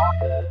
Thank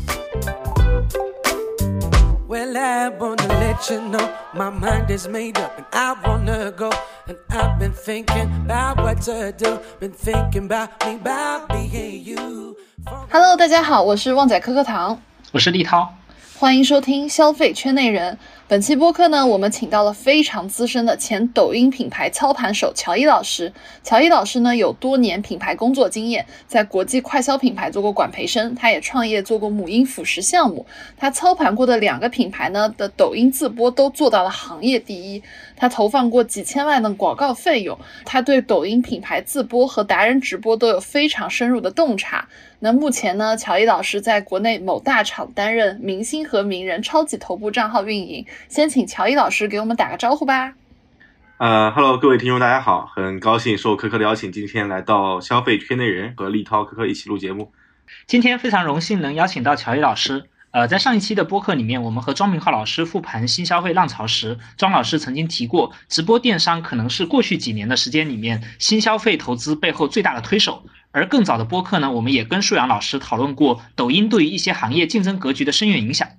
I wanna let you know my mind is made up and I wanna go. And I've been thinking about what to do. Been thinking about me, about being you. Hello，大家好，我是旺仔可可糖，我是立涛，欢迎收听消费圈内人。本期播客呢，我们请到了非常资深的前抖音品牌操盘手乔伊老师。乔伊老师呢，有多年品牌工作经验，在国际快消品牌做过管培生，他也创业做过母婴辅食项目。他操盘过的两个品牌呢的抖音自播都做到了行业第一。他投放过几千万的广告费用，他对抖音品牌自播和达人直播都有非常深入的洞察。那目前呢，乔伊老师在国内某大厂担任明星和名人超级头部账号运营。先请乔伊老师给我们打个招呼吧。呃哈喽，各位听众，大家好，很高兴受可可的邀请，今天来到消费圈内人和立涛可可一起录节目。今天非常荣幸能邀请到乔伊老师。呃，在上一期的播客里面，我们和庄明浩老师复盘新消费浪潮时，庄老师曾经提过，直播电商可能是过去几年的时间里面新消费投资背后最大的推手。而更早的播客呢，我们也跟舒阳老师讨论过抖音对于一些行业竞争格局的深远影响。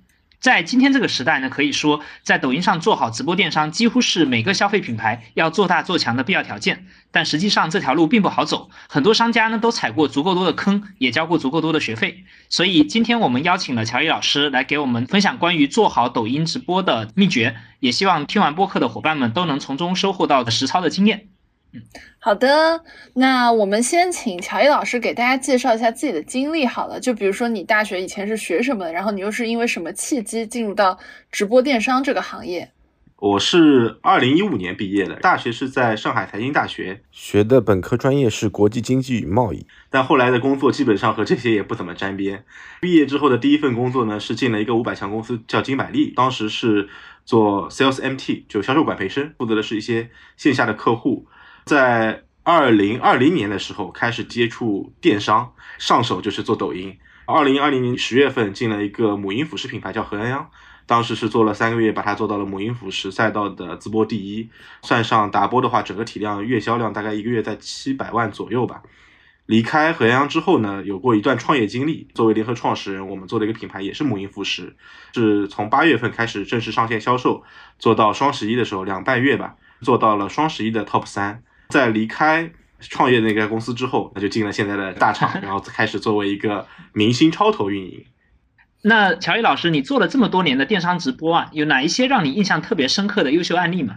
在今天这个时代呢，可以说在抖音上做好直播电商，几乎是每个消费品牌要做大做强的必要条件。但实际上这条路并不好走，很多商家呢都踩过足够多的坑，也交过足够多的学费。所以今天我们邀请了乔伊老师来给我们分享关于做好抖音直播的秘诀，也希望听完播客的伙伴们都能从中收获到实操的经验。好的，那我们先请乔伊老师给大家介绍一下自己的经历好了。就比如说你大学以前是学什么的，然后你又是因为什么契机进入到直播电商这个行业？我是二零一五年毕业的，大学是在上海财经大学学的，本科专业是国际经济与贸易，但后来的工作基本上和这些也不怎么沾边。毕业之后的第一份工作呢，是进了一个五百强公司，叫金百利，当时是做 sales MT，就销售管培生，负责的是一些线下的客户。在二零二零年的时候开始接触电商，上手就是做抖音。二零二零年十月份进了一个母婴辅食品牌叫何洋洋，当时是做了三个月，把它做到了母婴辅食赛道的直播第一。算上打播的话，整个体量月销量大概一个月在七百万左右吧。离开何洋洋之后呢，有过一段创业经历。作为联合创始人，我们做了一个品牌也是母婴辅食，是从八月份开始正式上线销售，做到双十一的时候两半月吧，做到了双十一的 top 三。在离开创业那家公司之后，那就进了现在的大厂，然后开始作为一个明星超投运营。那乔伊老师，你做了这么多年的电商直播啊，有哪一些让你印象特别深刻的优秀案例吗？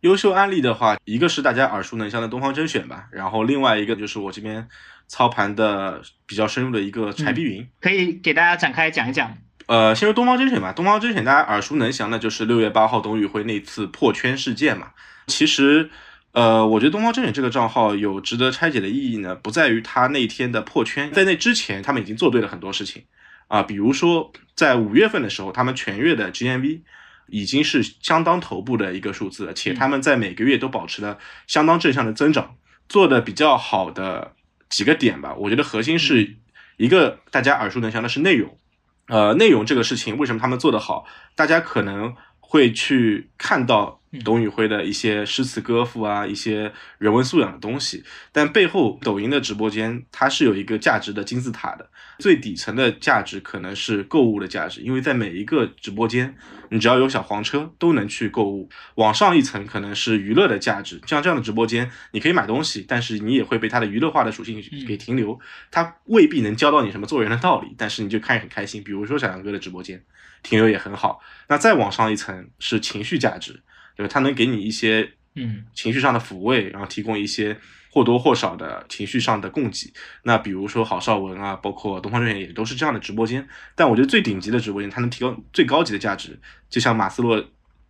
优秀案例的话，一个是大家耳熟能详的东方甄选吧，然后另外一个就是我这边操盘的比较深入的一个柴碧云，可以给大家展开讲一讲。呃，先说东方甄选吧，东方甄选大家耳熟能详的就是六月八号董宇辉那次破圈事件嘛，其实。呃，我觉得东方甄选这个账号有值得拆解的意义呢，不在于他那天的破圈，在那之前他们已经做对了很多事情。啊，比如说在五月份的时候，他们全月的 GMV 已经是相当头部的一个数字，且他们在每个月都保持了相当正向的增长，做的比较好的几个点吧，我觉得核心是一个大家耳熟能详的是内容，呃，内容这个事情为什么他们做得好，大家可能会去看到。董宇辉的一些诗词歌赋啊，一些人文素养的东西，但背后抖音的直播间它是有一个价值的金字塔的，最底层的价值可能是购物的价值，因为在每一个直播间，你只要有小黄车都能去购物。往上一层可能是娱乐的价值，像这样的直播间，你可以买东西，但是你也会被它的娱乐化的属性给停留，它未必能教到你什么做人的道理，但是你就看很开心。比如说小杨哥的直播间，停留也很好。那再往上一层是情绪价值。对，它能给你一些嗯情绪上的抚慰，然后提供一些或多或少的情绪上的供给。那比如说郝邵文啊，包括东方甄选也都是这样的直播间。但我觉得最顶级的直播间，它能提供最高级的价值，就像马斯洛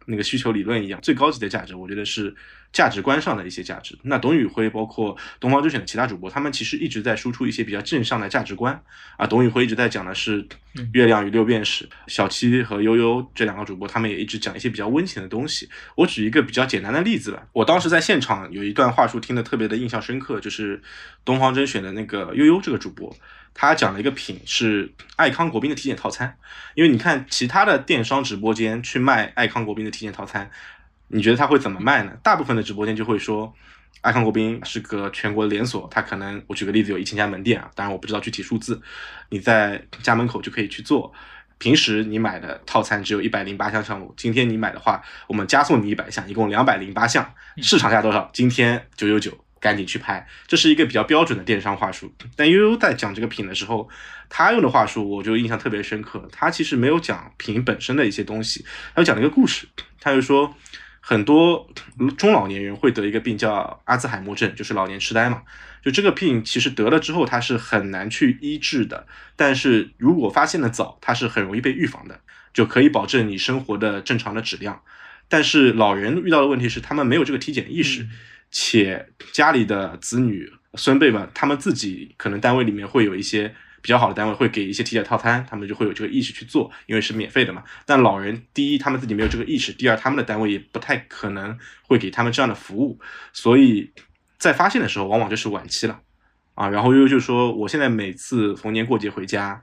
那个需求理论一样，最高级的价值，我觉得是价值观上的一些价值。那董宇辉包括东方甄选的其他主播，他们其实一直在输出一些比较正向的价值观啊。董宇辉一直在讲的是月亮与六便士，小七和悠悠这两个主播，他们也一直讲一些比较温情的东西。我举一个比较简单的例子吧，我当时在现场有一段话术听得特别的印象深刻，就是东方甄选的那个悠悠这个主播。他讲了一个品是爱康国宾的体检套餐，因为你看其他的电商直播间去卖爱康国宾的体检套餐，你觉得他会怎么卖呢？大部分的直播间就会说，爱康国宾是个全国连锁，它可能我举个例子有一千家门店啊，当然我不知道具体数字，你在家门口就可以去做，平时你买的套餐只有一百零八项项目，今天你买的话，我们加送你一百项，一共两百零八项，市场价多少？今天九九九。赶紧去拍，这是一个比较标准的电商话术。但悠悠在讲这个品的时候，他用的话术我就印象特别深刻。他其实没有讲品本身的一些东西，他讲了一个故事。他就说，很多中老年人会得一个病叫阿兹海默症，就是老年痴呆嘛。就这个病其实得了之后，它是很难去医治的。但是如果发现的早，它是很容易被预防的，就可以保证你生活的正常的质量。但是老人遇到的问题是，他们没有这个体检意识。且家里的子女孙辈们，他们自己可能单位里面会有一些比较好的单位，会给一些体检套餐，他们就会有这个意识去做，因为是免费的嘛。但老人第一，他们自己没有这个意识；第二，他们的单位也不太可能会给他们这样的服务，所以在发现的时候，往往就是晚期了啊。然后悠悠就说，我现在每次逢年过节回家，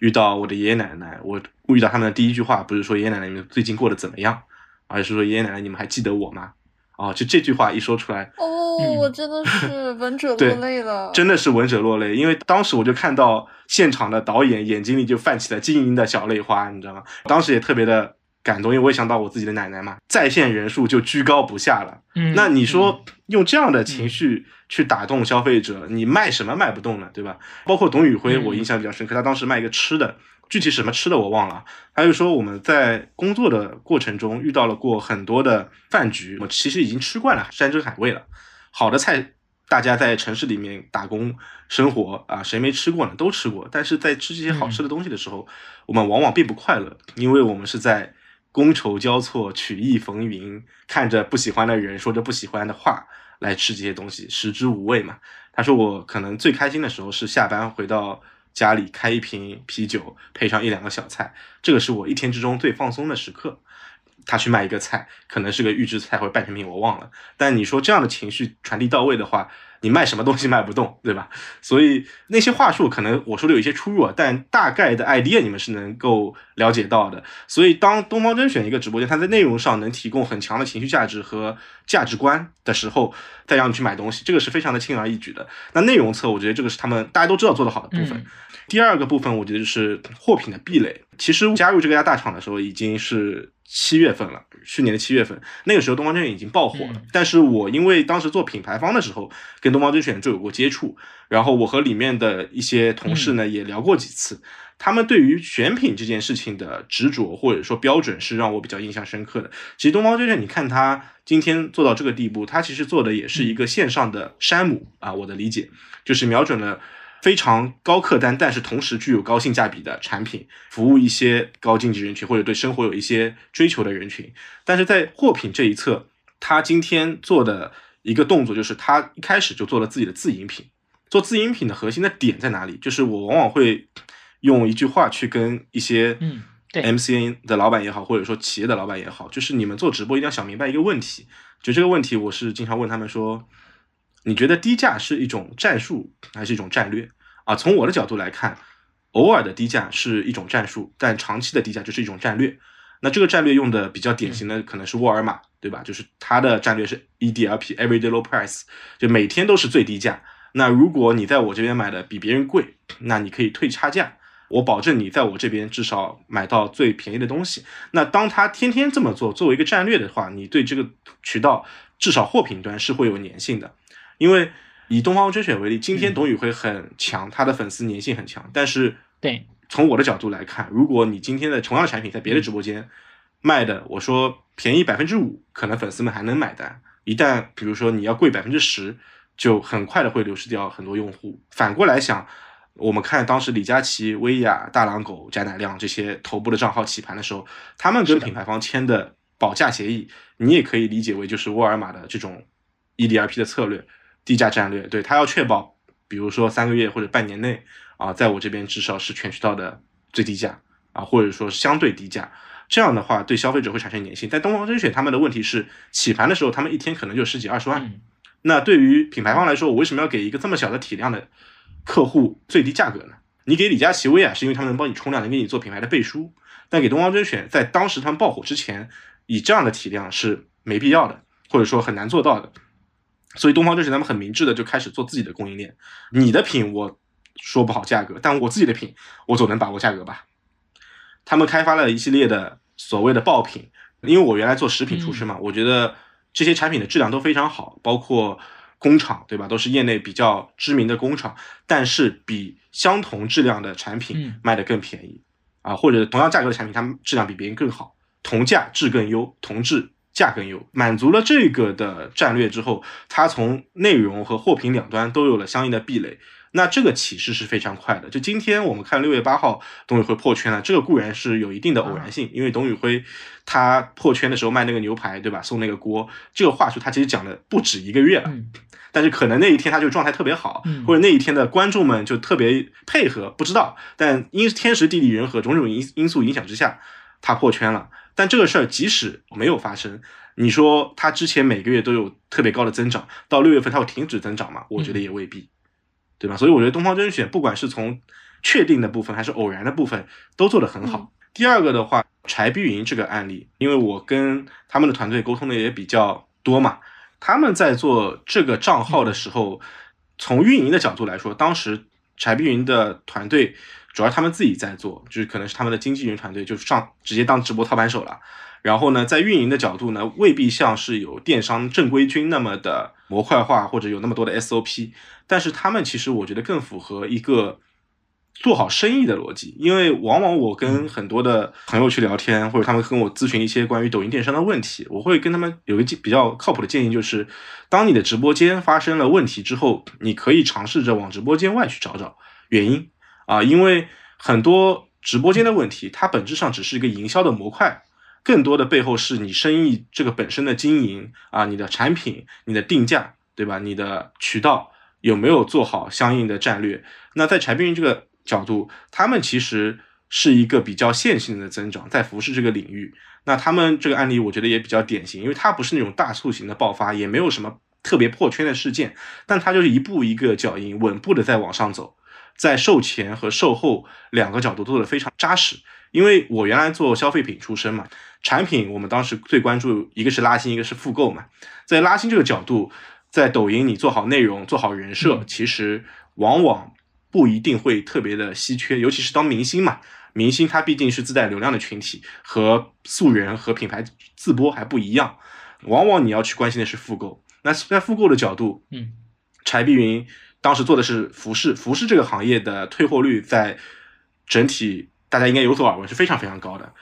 遇到我的爷爷奶奶，我遇到他们的第一句话不是说爷爷奶奶你们最近过得怎么样，而是说爷爷奶奶你们还记得我吗？哦，就这句话一说出来，哦，我真的是闻者 落泪了，真的是闻者落泪。因为当时我就看到现场的导演眼睛里就泛起了晶莹的小泪花，你知道吗？当时也特别的感动，因为我也想到我自己的奶奶嘛，在线人数就居高不下了。嗯，那你说用这样的情绪去打动消费者，你卖什么卖不动呢？对吧？包括董宇辉，我印象比较深刻，他当时卖一个吃的。具体什么吃的我忘了，还有说我们在工作的过程中遇到了过很多的饭局，我其实已经吃惯了山珍海味了。好的菜，大家在城市里面打工生活啊，谁没吃过呢？都吃过。但是在吃这些好吃的东西的时候，我们往往并不快乐，因为我们是在觥筹交错、曲意逢迎，看着不喜欢的人说着不喜欢的话来吃这些东西，食之无味嘛。他说我可能最开心的时候是下班回到。家里开一瓶啤酒，配上一两个小菜，这个是我一天之中最放松的时刻。他去卖一个菜，可能是个预制菜或者半成品，我忘了。但你说这样的情绪传递到位的话。你卖什么东西卖不动，对吧？所以那些话术可能我说的有一些出入，啊但大概的 idea 你们是能够了解到的。所以当东方甄选一个直播间，它在内容上能提供很强的情绪价值和价值观的时候，再让你去买东西，这个是非常的轻而易举的。那内容侧，我觉得这个是他们大家都知道做得好的部分。第二个部分，我觉得就是货品的壁垒。其实加入这个家大厂的时候，已经是。七月份了，去年的七月份，那个时候东方甄选已经爆火了。但是我因为当时做品牌方的时候，跟东方甄选就有过接触，然后我和里面的一些同事呢也聊过几次，他们对于选品这件事情的执着或者说标准是让我比较印象深刻的。其实东方甄选，你看他今天做到这个地步，他其实做的也是一个线上的山姆啊，我的理解就是瞄准了。非常高客单，但是同时具有高性价比的产品，服务一些高经济人群或者对生活有一些追求的人群。但是在货品这一侧，他今天做的一个动作就是，他一开始就做了自己的自营品。做自营品的核心的点在哪里？就是我往往会用一句话去跟一些嗯，MCN 的老板也好，或者说企业的老板也好，就是你们做直播一定要想明白一个问题。就这个问题，我是经常问他们说。你觉得低价是一种战术还是一种战略啊？从我的角度来看，偶尔的低价是一种战术，但长期的低价就是一种战略。那这个战略用的比较典型的可能是沃尔玛，对吧？就是它的战略是 EDLP（Everyday Low Price），就每天都是最低价。那如果你在我这边买的比别人贵，那你可以退差价，我保证你在我这边至少买到最便宜的东西。那当他天天这么做，作为一个战略的话，你对这个渠道至少货品端是会有粘性的。因为以东方甄选为例，今天董宇辉很强，他的粉丝粘性很强。但是，对从我的角度来看，如果你今天的同样产品在别的直播间卖的，我说便宜百分之五，可能粉丝们还能买单。一旦比如说你要贵百分之十，就很快的会流失掉很多用户。反过来想，我们看当时李佳琦、薇娅、大狼狗、贾乃亮这些头部的账号起盘的时候，他们跟品牌方签的保价协议，你也可以理解为就是沃尔玛的这种 EDRP 的策略，低价战略，对他要确保，比如说三个月或者半年内啊，在我这边至少是全渠道的最低价啊，或者说相对低价，这样的话对消费者会产生粘性。但东方甄选他们的问题是，起盘的时候他们一天可能就十几二十万，那对于品牌方来说，我为什么要给一个这么小的体量的客户最低价格呢？你给李佳琦、薇娅是因为他们能帮你冲量，能给你做品牌的背书，但给东方甄选在当时他们爆火之前，以这样的体量是没必要的，或者说很难做到的。所以东方甄选他们很明智的就开始做自己的供应链。你的品我说不好价格，但我自己的品我总能把握价格吧。他们开发了一系列的所谓的爆品，因为我原来做食品出身嘛，我觉得这些产品的质量都非常好，包括工厂对吧，都是业内比较知名的工厂，但是比相同质量的产品卖的更便宜啊，或者同样价格的产品，他们质量比别人更好，同价质更优，同质。价更优，满足了这个的战略之后，它从内容和货品两端都有了相应的壁垒。那这个起势是非常快的。就今天我们看六月八号，董宇辉破圈了，这个固然是有一定的偶然性，因为董宇辉他破圈的时候卖那个牛排，对吧？送那个锅，这个话术他其实讲了不止一个月了。但是可能那一天他就状态特别好，或者那一天的观众们就特别配合，不知道。但因天时地利人和种种因因素影响之下，他破圈了。但这个事儿即使没有发生，你说它之前每个月都有特别高的增长，到六月份它会停止增长吗？我觉得也未必，对吧？所以我觉得东方甄选不管是从确定的部分还是偶然的部分都做得很好。第二个的话，柴碧云这个案例，因为我跟他们的团队沟通的也比较多嘛，他们在做这个账号的时候，从运营的角度来说，当时柴碧云的团队。主要他们自己在做，就是可能是他们的经纪人团队就上直接当直播操盘手了。然后呢，在运营的角度呢，未必像是有电商正规军那么的模块化，或者有那么多的 SOP。但是他们其实我觉得更符合一个做好生意的逻辑。因为往往我跟很多的朋友去聊天，或者他们跟我咨询一些关于抖音电商的问题，我会跟他们有一个比较靠谱的建议，就是当你的直播间发生了问题之后，你可以尝试着往直播间外去找找原因。啊，因为很多直播间的问题，它本质上只是一个营销的模块，更多的背后是你生意这个本身的经营啊，你的产品、你的定价，对吧？你的渠道有没有做好相应的战略？那在柴碧云这个角度，他们其实是一个比较线性的增长，在服饰这个领域，那他们这个案例我觉得也比较典型，因为它不是那种大促型的爆发，也没有什么特别破圈的事件，但它就是一步一个脚印，稳步的在往上走。在售前和售后两个角度做的非常扎实，因为我原来做消费品出身嘛，产品我们当时最关注一个是拉新，一个是复购嘛。在拉新这个角度，在抖音你做好内容、做好人设，其实往往不一定会特别的稀缺，尤其是当明星嘛，明星他毕竟是自带流量的群体，和素人和品牌自播还不一样，往往你要去关心的是复购。那在复购的角度，嗯，柴碧云。当时做的是服饰，服饰这个行业的退货率在整体大家应该有所耳闻，是非常非常高的。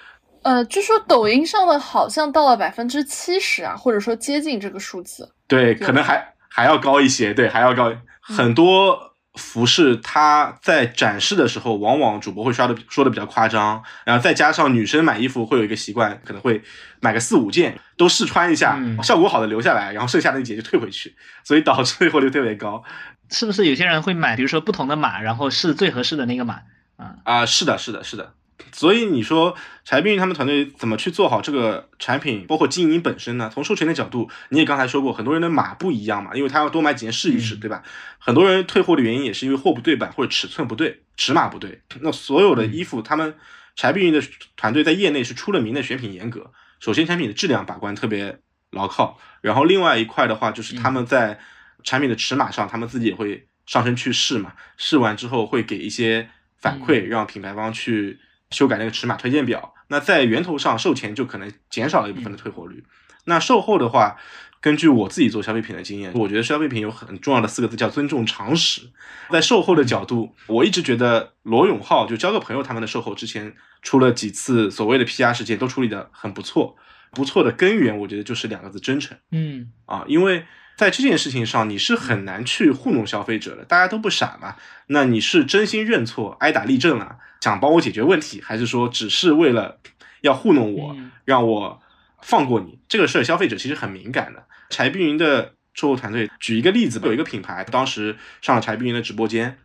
呃，据说抖音上的好像到了百分之七十啊，或者说接近这个数字。对，可能还还要高一些，对，还要高很多。服饰它在展示的时候，往往主播会刷的说的比较夸张，然后再加上女生买衣服会有一个习惯，可能会买个四五件都试穿一下，效果好的留下来，然后剩下的那几件就退回去，所以导致退货率特别高。是不是有些人会买，比如说不同的码，然后试最合适的那个码？啊啊，是的，是的，是的。所以你说柴碧云他们团队怎么去做好这个产品，包括经营本身呢？从授权的角度，你也刚才说过，很多人的码不一样嘛，因为他要多买几件试一试，对吧？很多人退货的原因也是因为货不对版或者尺寸不对，尺码不对。那所有的衣服，他们柴碧云的团队在业内是出了名的选品严格。首先，产品的质量把关特别牢靠，然后另外一块的话，就是他们在产品的尺码上，他们自己也会上身去试嘛，试完之后会给一些反馈，让品牌方去。修改那个尺码推荐表，那在源头上售前就可能减少了一部分的退货率。那售后的话，根据我自己做消费品的经验，我觉得消费品有很重要的四个字叫尊重常识。在售后的角度，我一直觉得罗永浩就交个朋友他们的售后之前出了几次所谓的 PR 事件，都处理的很不错。不错的根源，我觉得就是两个字：真诚。嗯啊，因为。在这件事情上，你是很难去糊弄消费者的，大家都不傻嘛。那你是真心认错、挨打立正了，想帮我解决问题，还是说只是为了要糊弄我，让我放过你。这个事儿消费者其实很敏感的。柴碧云的售后团队举一个例子，有一个品牌当时上了柴碧云的直播间，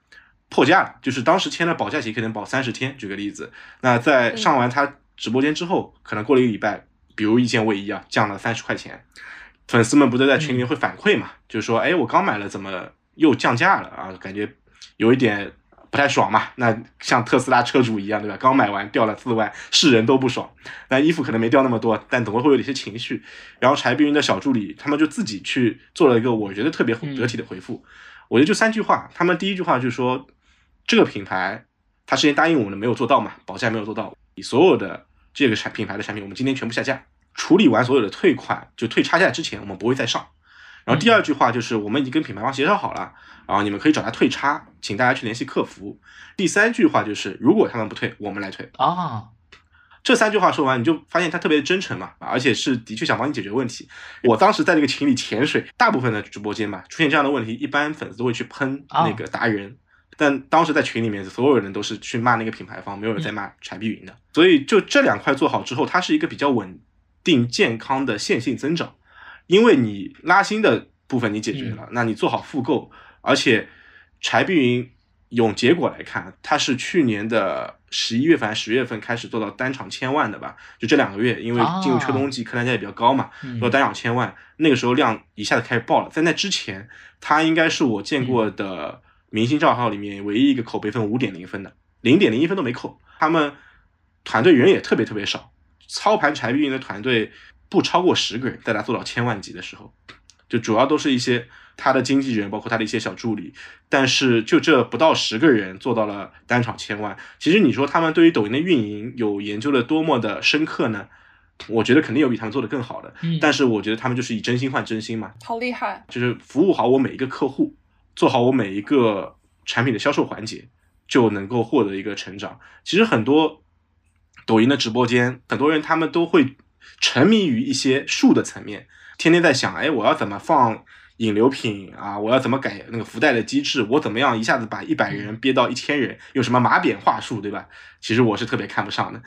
破价了，就是当时签了保价协议，可能保三十天。举个例子，那在上完他直播间之后，可能过了一个礼拜，比如一件卫衣啊，降了三十块钱，粉丝们不都在群里面会反馈嘛？就是说，哎，我刚买了，怎么又降价了啊？感觉有一点。不太爽嘛？那像特斯拉车主一样，对吧？刚买完掉了四万，是人都不爽。那衣服可能没掉那么多，但总会会有一些情绪。然后柴碧云的小助理他们就自己去做了一个我觉得特别得体的回复。我觉得就三句话。他们第一句话就是说，这个品牌他之前答应我们的没有做到嘛，保价没有做到。你所有的这个产品牌的产品，我们今天全部下架，处理完所有的退款，就退差价之前，我们不会再上。然后第二句话就是我们已经跟品牌方协商好了，然后你们可以找他退差，请大家去联系客服。第三句话就是如果他们不退，我们来退啊。这三句话说完，你就发现他特别真诚嘛，而且是的确想帮你解决问题。我当时在那个群里潜水，大部分的直播间嘛出现这样的问题，一般粉丝都会去喷那个达人，但当时在群里面所有人都是去骂那个品牌方，没有人在骂柴碧云的。所以就这两块做好之后，它是一个比较稳定健康的线性增长。因为你拉新的部分你解决了，那你做好复购，而且柴碧云用结果来看，它是去年的十一月份、十月份开始做到单场千万的吧？就这两个月，因为进入秋冬季，客单价也比较高嘛，做单场千万，那个时候量一下子开始爆了。在那之前，它应该是我见过的明星账号里面唯一一个口碑分五点零分的，零点零一分都没扣。他们团队人也特别特别少，操盘柴碧云的团队。不超过十个人，在他做到千万级的时候，就主要都是一些他的经纪人，包括他的一些小助理。但是就这不到十个人做到了单场千万，其实你说他们对于抖音的运营有研究的多么的深刻呢？我觉得肯定有比他们做的更好的。嗯但是我觉得他们就是以真心换真心嘛，好厉害！就是服务好我每一个客户，做好我每一个产品的销售环节，就能够获得一个成长。其实很多抖音的直播间，很多人他们都会。沉迷于一些术的层面，天天在想，哎，我要怎么放引流品啊？我要怎么改那个福袋的机制？我怎么样一下子把一百人憋到一千人？用什么马扁话术，对吧？其实我是特别看不上的。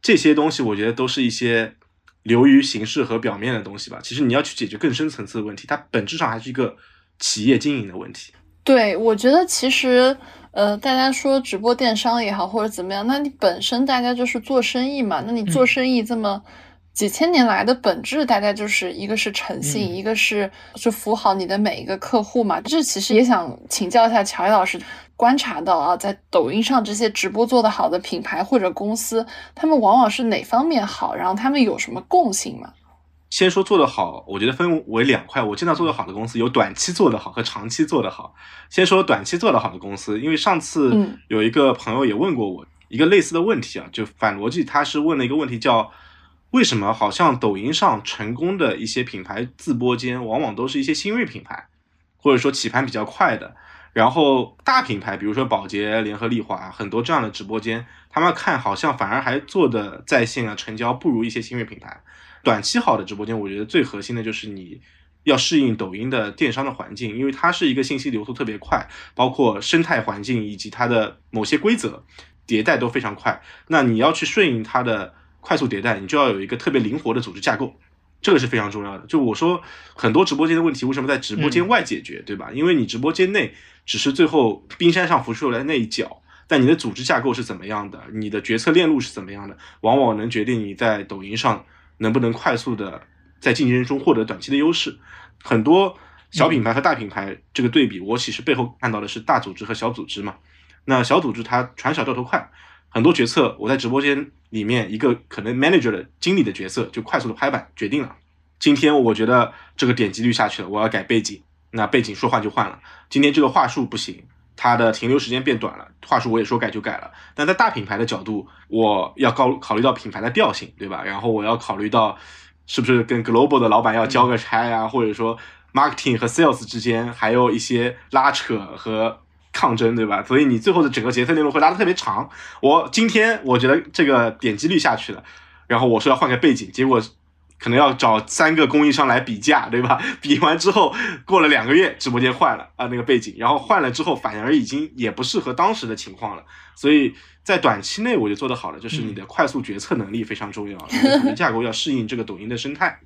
这些东西，我觉得都是一些流于形式和表面的东西吧。其实你要去解决更深层次的问题，它本质上还是一个企业经营的问题。对，我觉得其实，呃，大家说直播电商也好，或者怎么样，那你本身大家就是做生意嘛，那你做生意这么。几千年来的本质大概就是一个是诚信，一个是就服务好你的每一个客户嘛。这其实也想请教一下乔伊老师，观察到啊，在抖音上这些直播做得好的品牌或者公司，他们往往是哪方面好？然后他们有什么共性吗？先说做得好，我觉得分为两块。我见到做得好的公司有短期做得好和长期做得好。先说短期做得好的公司，因为上次有一个朋友也问过我一个类似的问题啊，就反逻辑，他是问了一个问题叫。为什么好像抖音上成功的一些品牌自播间，往往都是一些新锐品牌，或者说起盘比较快的，然后大品牌，比如说宝洁、联合利华，很多这样的直播间，他们看好像反而还做的在线啊成交不如一些新锐品牌。短期好的直播间，我觉得最核心的就是你要适应抖音的电商的环境，因为它是一个信息流速特别快，包括生态环境以及它的某些规则迭代都非常快，那你要去顺应它的。快速迭代，你就要有一个特别灵活的组织架构，这个是非常重要的。就我说，很多直播间的问题为什么在直播间外解决，对吧？因为你直播间内只是最后冰山上浮出来的那一角，但你的组织架构是怎么样的，你的决策链路是怎么样的，往往能决定你在抖音上能不能快速的在竞争中获得短期的优势。很多小品牌和大品牌这个对比，我其实背后看到的是大组织和小组织嘛。那小组织它船小掉头快。很多决策，我在直播间里面一个可能 manager 的经理的角色就快速的拍板决定了。今天我觉得这个点击率下去了，我要改背景，那背景说换就换了。今天这个话术不行，它的停留时间变短了，话术我也说改就改了。但在大品牌的角度，我要高考虑到品牌的调性，对吧？然后我要考虑到是不是跟 global 的老板要交个差啊，或者说 marketing 和 sales 之间还有一些拉扯和。抗争对吧？所以你最后的整个决策链路会拉得特别长。我今天我觉得这个点击率下去了，然后我说要换个背景，结果可能要找三个供应商来比价，对吧？比完之后过了两个月，直播间换了啊那个背景，然后换了之后反而已经也不适合当时的情况了。所以在短期内我就做得好了，就是你的快速决策能力非常重要，你的组织架构要适应这个抖音的生态。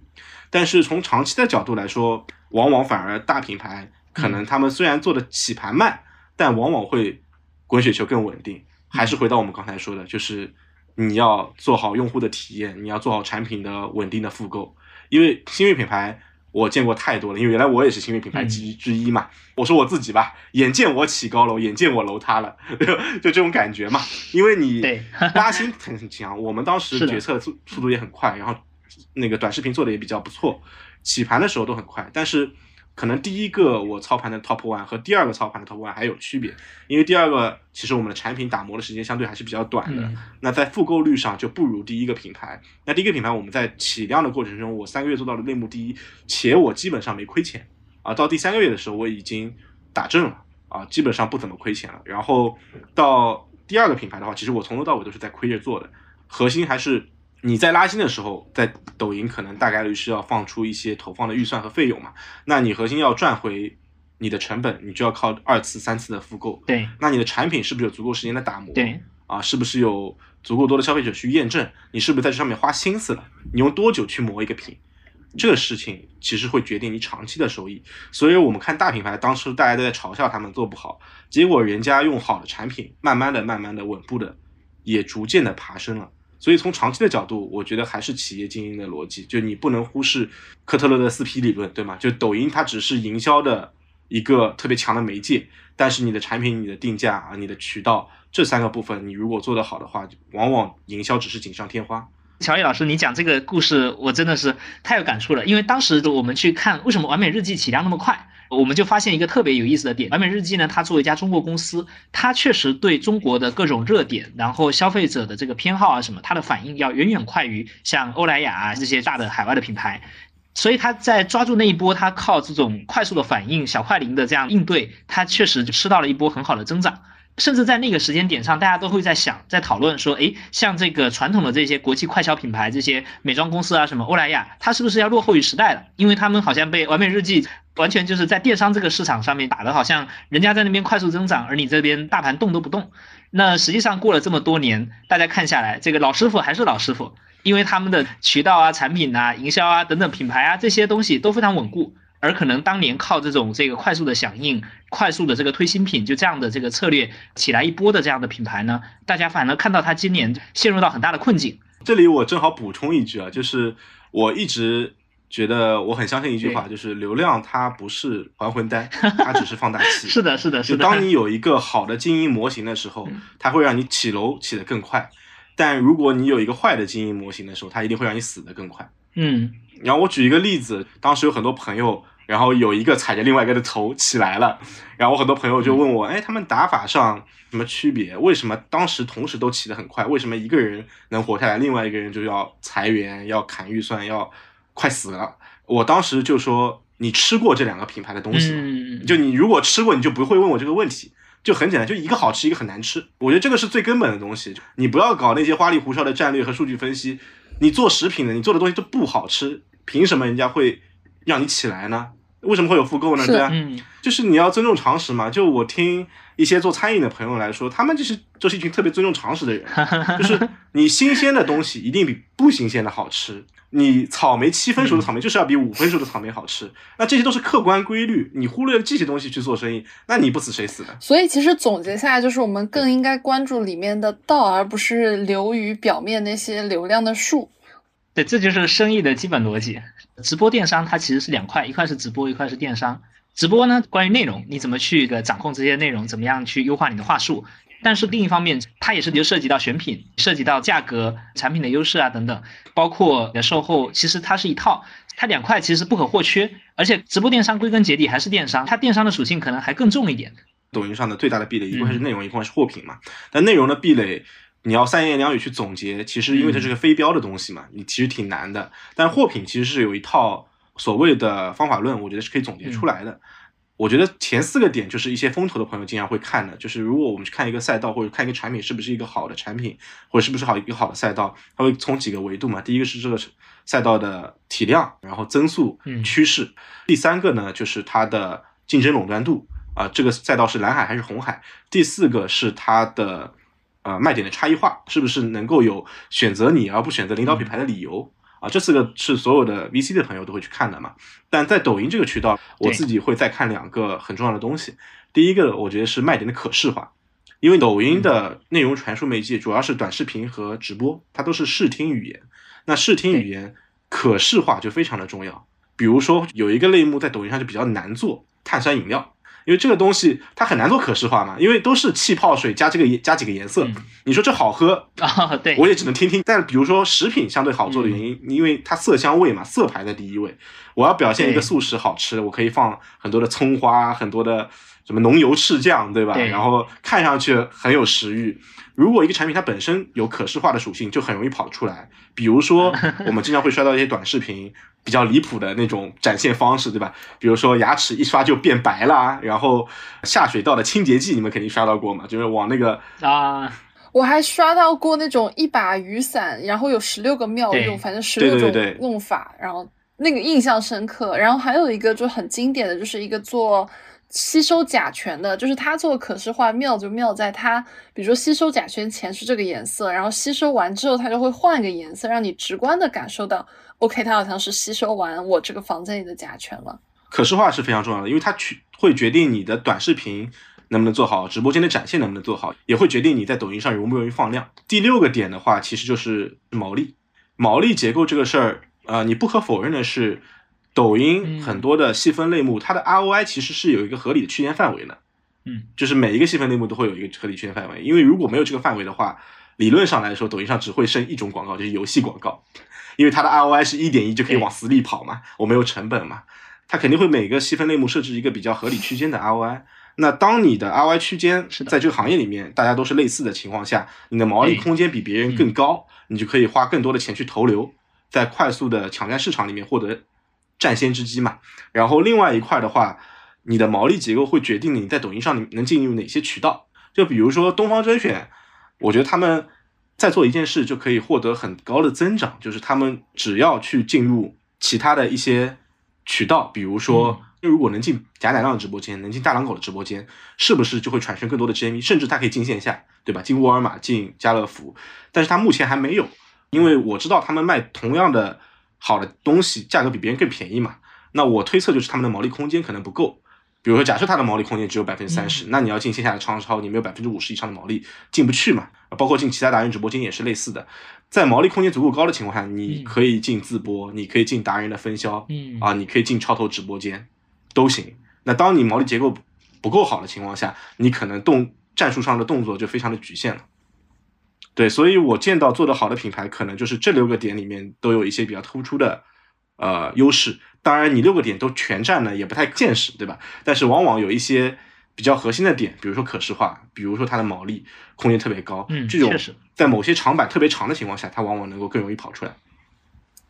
但是从长期的角度来说，往往反而大品牌可能他们虽然做的起盘慢，但往往会滚雪球更稳定。还是回到我们刚才说的，就是你要做好用户的体验，你要做好产品的稳定的复购。因为新锐品牌我见过太多了，因为原来我也是新锐品牌之之一嘛。我说我自己吧，眼见我起高楼，眼见我楼塌了，就这种感觉嘛。因为你拉新很强，我们当时决策速速度也很快，然后那个短视频做的也比较不错，起盘的时候都很快，但是。可能第一个我操盘的 top one 和第二个操盘的 top one 还有区别，因为第二个其实我们的产品打磨的时间相对还是比较短的，那在复购率上就不如第一个品牌。那第一个品牌我们在起量的过程中，我三个月做到了类目第一，且我基本上没亏钱啊。到第三个月的时候我已经打正了啊，基本上不怎么亏钱了。然后到第二个品牌的话，其实我从头到尾都是在亏着做的，核心还是。你在拉新的时候，在抖音可能大概率是要放出一些投放的预算和费用嘛？那你核心要赚回你的成本，你就要靠二次、三次的复购。对，那你的产品是不是有足够时间的打磨？对，啊，是不是有足够多的消费者去验证？你是不是在这上面花心思了？你用多久去磨一个品？这个事情其实会决定你长期的收益。所以我们看大品牌，当时大家都在嘲笑他们做不好，结果人家用好的产品，慢慢的、慢慢的、稳步的，也逐渐的爬升了。所以从长期的角度，我觉得还是企业经营的逻辑，就你不能忽视科特勒的四 P 理论，对吗？就抖音它只是营销的一个特别强的媒介，但是你的产品、你的定价啊、你的渠道这三个部分，你如果做得好的话，往往营销只是锦上添花。乔毅老师，你讲这个故事，我真的是太有感触了，因为当时我们去看为什么完美日记起量那么快。我们就发现一个特别有意思的点，完美日记呢，它作为一家中国公司，它确实对中国的各种热点，然后消费者的这个偏好啊什么，它的反应要远远快于像欧莱雅啊这些大的海外的品牌，所以它在抓住那一波，它靠这种快速的反应、小快灵的这样应对，它确实吃到了一波很好的增长。甚至在那个时间点上，大家都会在想，在讨论说，哎，像这个传统的这些国际快消品牌，这些美妆公司啊，什么欧莱雅，它是不是要落后于时代了？因为他们好像被完美日记完全就是在电商这个市场上面打的，好像人家在那边快速增长，而你这边大盘动都不动。那实际上过了这么多年，大家看下来，这个老师傅还是老师傅，因为他们的渠道啊、产品啊、营销啊等等品牌啊这些东西都非常稳固。而可能当年靠这种这个快速的响应、快速的这个推新品，就这样的这个策略起来一波的这样的品牌呢，大家反而看到它今年陷入到很大的困境。这里我正好补充一句啊，就是我一直觉得我很相信一句话，就是流量它不是还魂丹，它只是放大器。是的，是的，是的。就当你有一个好的经营模型的时候，它会让你起楼起得更快；但如果你有一个坏的经营模型的时候，它一定会让你死得更快。嗯。然后我举一个例子，当时有很多朋友，然后有一个踩着另外一个的头起来了，然后我很多朋友就问我，哎，他们打法上什么区别？为什么当时同时都起得很快？为什么一个人能活下来，另外一个人就要裁员、要砍预算、要快死了？我当时就说，你吃过这两个品牌的东西吗？就你如果吃过，你就不会问我这个问题。就很简单，就一个好吃，一个很难吃。我觉得这个是最根本的东西。你不要搞那些花里胡哨的战略和数据分析。你做食品的，你做的东西都不好吃。凭什么人家会让你起来呢？为什么会有复购呢？对啊，就是你要尊重常识嘛。就我听一些做餐饮的朋友来说，他们就是就是一群特别尊重常识的人。就是你新鲜的东西一定比不新鲜的好吃。你草莓七分熟的草莓就是要比五分熟的草莓好吃。那这些都是客观规律。你忽略了这些东西去做生意，那你不死谁死呢？所以其实总结下来就是，我们更应该关注里面的道，而不是流于表面那些流量的数。对，这就是生意的基本逻辑。直播电商它其实是两块，一块是直播，一块是电商。直播呢，关于内容，你怎么去个掌控这些内容，怎么样去优化你的话术？但是另一方面，它也是就涉及到选品，涉及到价格、产品的优势啊等等，包括售后，其实它是一套，它两块其实不可或缺。而且直播电商归根结底还是电商，它电商的属性可能还更重一点。抖音上的最大的壁垒，一块是内容，一块是货品嘛。但内容的壁垒。你要三言两语去总结，其实因为它是个非标的东西嘛，你其实挺难的。但货品其实是有一套所谓的方法论，我觉得是可以总结出来的。我觉得前四个点就是一些风投的朋友经常会看的，就是如果我们去看一个赛道或者看一个产品是不是一个好的产品，或者是不是好一个好的赛道，它会从几个维度嘛。第一个是这个赛道的体量，然后增速、趋势。第三个呢就是它的竞争垄断度啊，这个赛道是蓝海还是红海。第四个是它的。呃卖点的差异化，是不是能够有选择你而不选择领导品牌的理由啊？这四个是所有的 VC 的朋友都会去看的嘛。但在抖音这个渠道，我自己会再看两个很重要的东西。第一个，我觉得是卖点的可视化，因为抖音的内容传输媒介主要是短视频和直播，它都是视听语言。那视听语言可视化就非常的重要。比如说有一个类目在抖音上就比较难做，碳酸饮料，因为这个东西它很难做可视化嘛，因为都是气泡水加这个加几个颜色，你说这好喝啊？对，我也只能听听。但比如说食品相对好做的原因，因为它色香味嘛，色排在第一位。我要表现一个素食好吃，我可以放很多的葱花，很多的。什么浓油赤酱，对吧？然后看上去很有食欲。如果一个产品它本身有可视化的属性，就很容易跑出来。比如说，我们经常会刷到一些短视频，比较离谱的那种展现方式，对吧？比如说牙齿一刷就变白啦，然后下水道的清洁剂，你们肯定刷到过嘛？就是往那个啊，我还刷到过那种一把雨伞，然后有十六个妙用，反正十六种用法，然后那个印象深刻。然后还有一个就很经典的就是一个做。吸收甲醛的，就是它做可视化妙就妙在它，比如说吸收甲醛前是这个颜色，然后吸收完之后它就会换个颜色，让你直观的感受到，OK，它好像是吸收完我这个房间里的甲醛了。可视化是非常重要的，因为它去会决定你的短视频能不能做好，直播间的展现能不能做好，也会决定你在抖音上容不容易放量。第六个点的话，其实就是毛利，毛利结构这个事儿，呃，你不可否认的是。抖音很多的细分类目，它的 ROI 其实是有一个合理的区间范围的，嗯，就是每一个细分类目都会有一个合理区间范围，因为如果没有这个范围的话，理论上来说，抖音上只会剩一种广告，就是游戏广告，因为它的 ROI 是一点一就可以往死里跑嘛，我没有成本嘛，它肯定会每个细分类目设置一个比较合理区间的 ROI。那当你的 ROI 区间是在这个行业里面大家都是类似的情况下，你的毛利空间比别人更高，你就可以花更多的钱去投流，在快速的抢占市场里面获得。占先之机嘛，然后另外一块的话，你的毛利结构会决定你在抖音上你能进入哪些渠道。就比如说东方甄选，我觉得他们在做一件事就可以获得很高的增长，就是他们只要去进入其他的一些渠道，比如说，如果能进贾乃亮的直播间，能进大狼狗的直播间，是不是就会产生更多的 GMV？甚至他可以进线下，对吧？进沃尔玛、进家乐福，但是他目前还没有，因为我知道他们卖同样的。好的东西价格比别人更便宜嘛？那我推测就是他们的毛利空间可能不够。比如说，假设它的毛利空间只有百分之三十，那你要进线下的超超，你没有百分之五十以上的毛利进不去嘛？包括进其他达人直播间也是类似的。在毛利空间足够高的情况下，你可以进自播，你可以进达人的分销，嗯啊，你可以进超头直播间，都行。那当你毛利结构不够好的情况下，你可能动战术上的动作就非常的局限了。对，所以我见到做得好的品牌，可能就是这六个点里面都有一些比较突出的呃优势。当然，你六个点都全占呢，也不太现实，对吧？但是往往有一些比较核心的点，比如说可视化，比如说它的毛利空间特别高，嗯，这种在某些长板特别长的情况下，它往往能够更容易跑出来。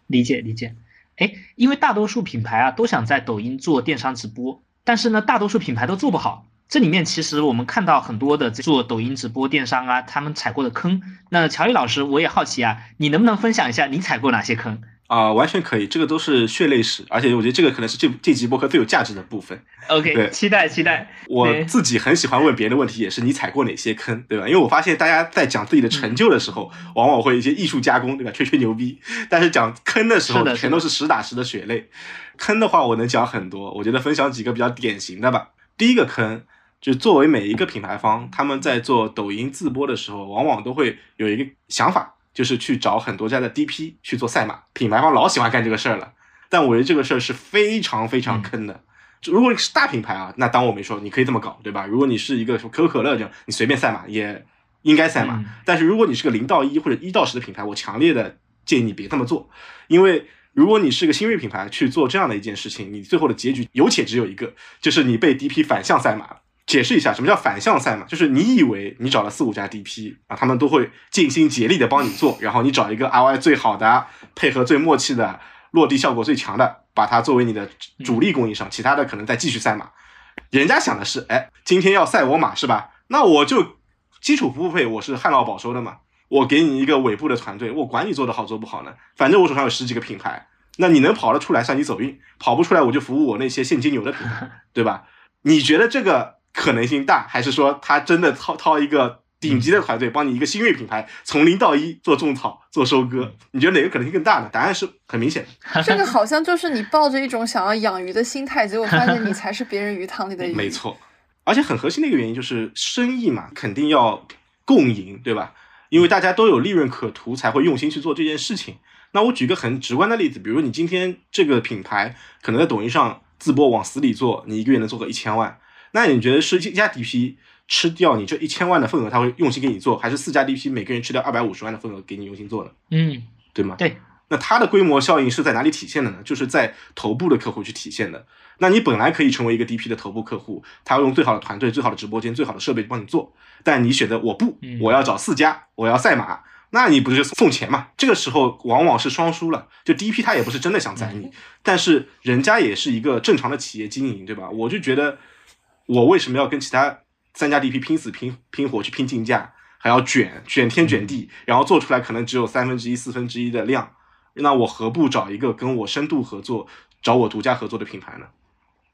理解理解，哎，因为大多数品牌啊都想在抖音做电商直播，但是呢，大多数品牌都做不好。这里面其实我们看到很多的做抖音直播电商啊，他们踩过的坑。那乔伊老师，我也好奇啊，你能不能分享一下你踩过哪些坑啊？完全可以，这个都是血泪史，而且我觉得这个可能是这这集播客最有价值的部分。OK，期待期待。我自己很喜欢问别人的问题，也是你踩过哪些坑，对吧？因为我发现大家在讲自己的成就的时候，往往会一些艺术加工，对吧？吹吹牛逼。但是讲坑的时候，全都是实打实的血泪。坑的话，我能讲很多，我觉得分享几个比较典型的吧。第一个坑。就作为每一个品牌方，他们在做抖音自播的时候，往往都会有一个想法，就是去找很多家的 DP 去做赛马。品牌方老喜欢干这个事儿了，但我觉得这个事儿是非常非常坑的。如果你是大品牌啊，那当我没说，你可以这么搞，对吧？如果你是一个可口可乐这样，你随便赛马也应该赛马。但是如果你是个零到一或者一到十的品牌，我强烈的建议你别这么做，因为如果你是个新锐品牌去做这样的一件事情，你最后的结局有且只有一个，就是你被 DP 反向赛马了。解释一下什么叫反向赛嘛？就是你以为你找了四五家 DP 啊，他们都会尽心竭力的帮你做，然后你找一个 ROI 最好的、配合最默契的、落地效果最强的，把它作为你的主力供应商，其他的可能再继续赛马。人家想的是，哎，今天要赛我马是吧？那我就基础服务费我是旱涝保收的嘛，我给你一个尾部的团队，我管你做的好做不好呢，反正我手上有十几个品牌，那你能跑得出来算你走运，跑不出来我就服务我那些现金流的品牌，对吧？你觉得这个？可能性大，还是说他真的掏掏一个顶级的团队帮你一个新锐品牌从零到一做种草、做收割，你觉得哪个可能性更大呢？答案是很明显的。这个好像就是你抱着一种想要养鱼的心态，结果发现你才是别人鱼塘里的鱼。没错，而且很核心的一个原因就是生意嘛，肯定要共赢，对吧？因为大家都有利润可图，才会用心去做这件事情。那我举个很直观的例子，比如你今天这个品牌可能在抖音上自播往死里做，你一个月能做个一千万，那你觉得是一家 DP 吃掉你这一千万的份额，他会用心给你做，还是四家 DP 每个人吃掉二百五十万的份额给你用心做呢？嗯，对吗？对。那它的规模效应是在哪里体现的呢？就是在头部的客户去体现的。那你本来可以成为一个 DP 的头部客户，他要用最好的团队、最好的直播间、最好的设备帮你做，但你选择我不，我要找四家，我要赛马。那你不是送钱嘛？这个时候往往是双输了。就第一批他也不是真的想宰你，但是人家也是一个正常的企业经营，对吧？我就觉得，我为什么要跟其他三家 DP 拼死拼拼活去拼竞价，还要卷卷天卷地，然后做出来可能只有三分之一、四分之一的量，那我何不找一个跟我深度合作、找我独家合作的品牌呢？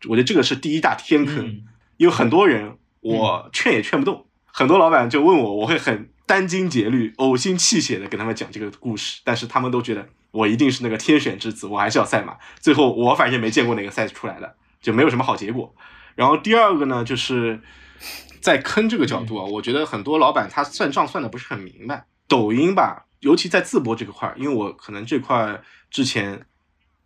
我觉得这个是第一大天坑，因为很多人我劝也劝不动，很多老板就问我，我会很。殚精竭虑、呕心泣血的跟他们讲这个故事，但是他们都觉得我一定是那个天选之子，我还是要赛马。最后我反正没见过哪个赛出来的，就没有什么好结果。然后第二个呢，就是在坑这个角度啊，我觉得很多老板他算账算的不是很明白。抖音吧，尤其在自播这个块儿，因为我可能这块之前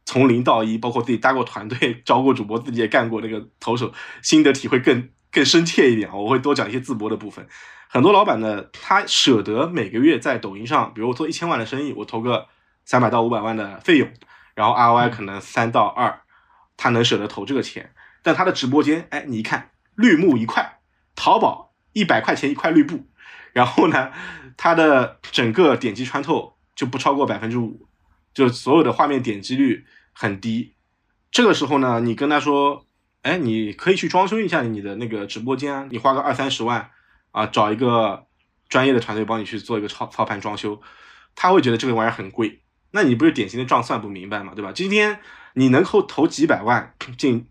从零到一，包括自己搭过团队、招过主播，自己也干过那个投手，心得体会更更深切一点啊。我会多讲一些自播的部分。很多老板呢，他舍得每个月在抖音上，比如我做一千万的生意，我投个三百到五百万的费用，然后 ROI 可能三到二，他能舍得投这个钱。但他的直播间，哎，你一看绿幕一块，淘宝一百块钱一块绿布，然后呢，他的整个点击穿透就不超过百分之五，就所有的画面点击率很低。这个时候呢，你跟他说，哎，你可以去装修一下你的那个直播间啊，你花个二三十万。啊，找一个专业的团队帮你去做一个操操盘装修，他会觉得这个玩意儿很贵，那你不是典型的账算不明白嘛，对吧？今天你能够投几百万进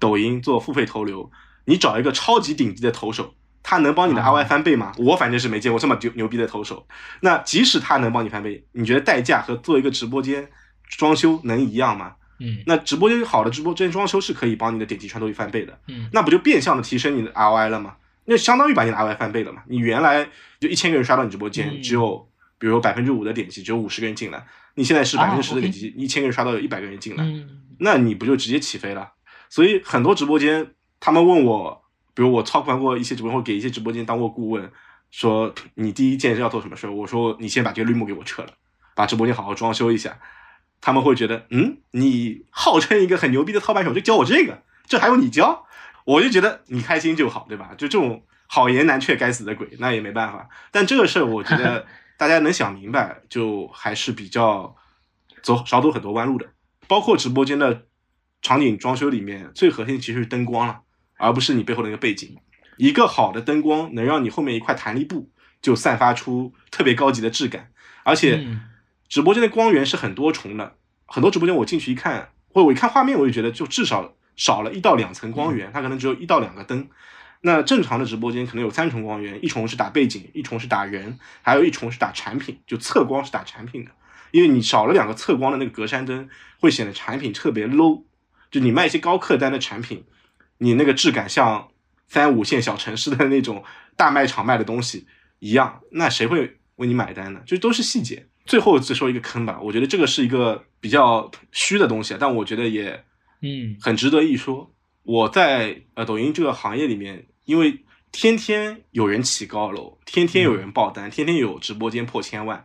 抖音做付费投流，你找一个超级顶级的投手，他能帮你的 RY 翻倍吗？我反正是没见过这么牛牛逼的投手。那即使他能帮你翻倍，你觉得代价和做一个直播间装修能一样吗？嗯，那直播间好的直播间装修是可以帮你的点击穿透率翻倍的，嗯，那不就变相的提升你的 RY 了吗？那相当于把你的 RY 翻倍了嘛？你原来就一千个人刷到你直播间，只有比如百分之五的点击，只有五十个人进来。你现在是百分之十的点击，一千个人刷到有一百个人进来，那你不就直接起飞了？所以很多直播间，他们问我，比如我操盘过一些直播，或给一些直播间当过顾问，说你第一件事要做什么事儿？我说你先把这个绿幕给我撤了，把直播间好好装修一下。他们会觉得，嗯，你号称一个很牛逼的操盘手，就教我这个，这还用你教？我就觉得你开心就好，对吧？就这种好言难劝，该死的鬼，那也没办法。但这个事儿，我觉得 大家能想明白，就还是比较走少走很多弯路的。包括直播间的场景装修里面，最核心其实是灯光了，而不是你背后的那个背景。一个好的灯光能让你后面一块弹力布就散发出特别高级的质感，而且直播间的光源是很多重的。很多直播间我进去一看，或者我一看画面，我就觉得就至少。少了一到两层光源，它可能只有一到两个灯。那正常的直播间可能有三重光源，一重是打背景，一重是打人，还有一重是打产品，就侧光是打产品的。因为你少了两个侧光的那个格栅灯，会显得产品特别 low。就你卖一些高客单的产品，你那个质感像三五线小城市的那种大卖场卖的东西一样，那谁会为你买单呢？就都是细节。最后再说一个坑吧，我觉得这个是一个比较虚的东西，但我觉得也。嗯，很值得一说。我在呃抖音这个行业里面，因为天天有人起高楼，天天有人爆单，天天有直播间破千万，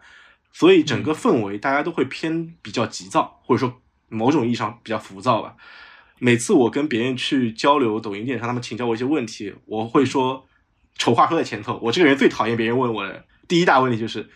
所以整个氛围大家都会偏比较急躁，或者说某种意义上比较浮躁吧。每次我跟别人去交流抖音电商，他们请教我一些问题，我会说丑话说在前头。我这个人最讨厌别人问我的第一大问题就是：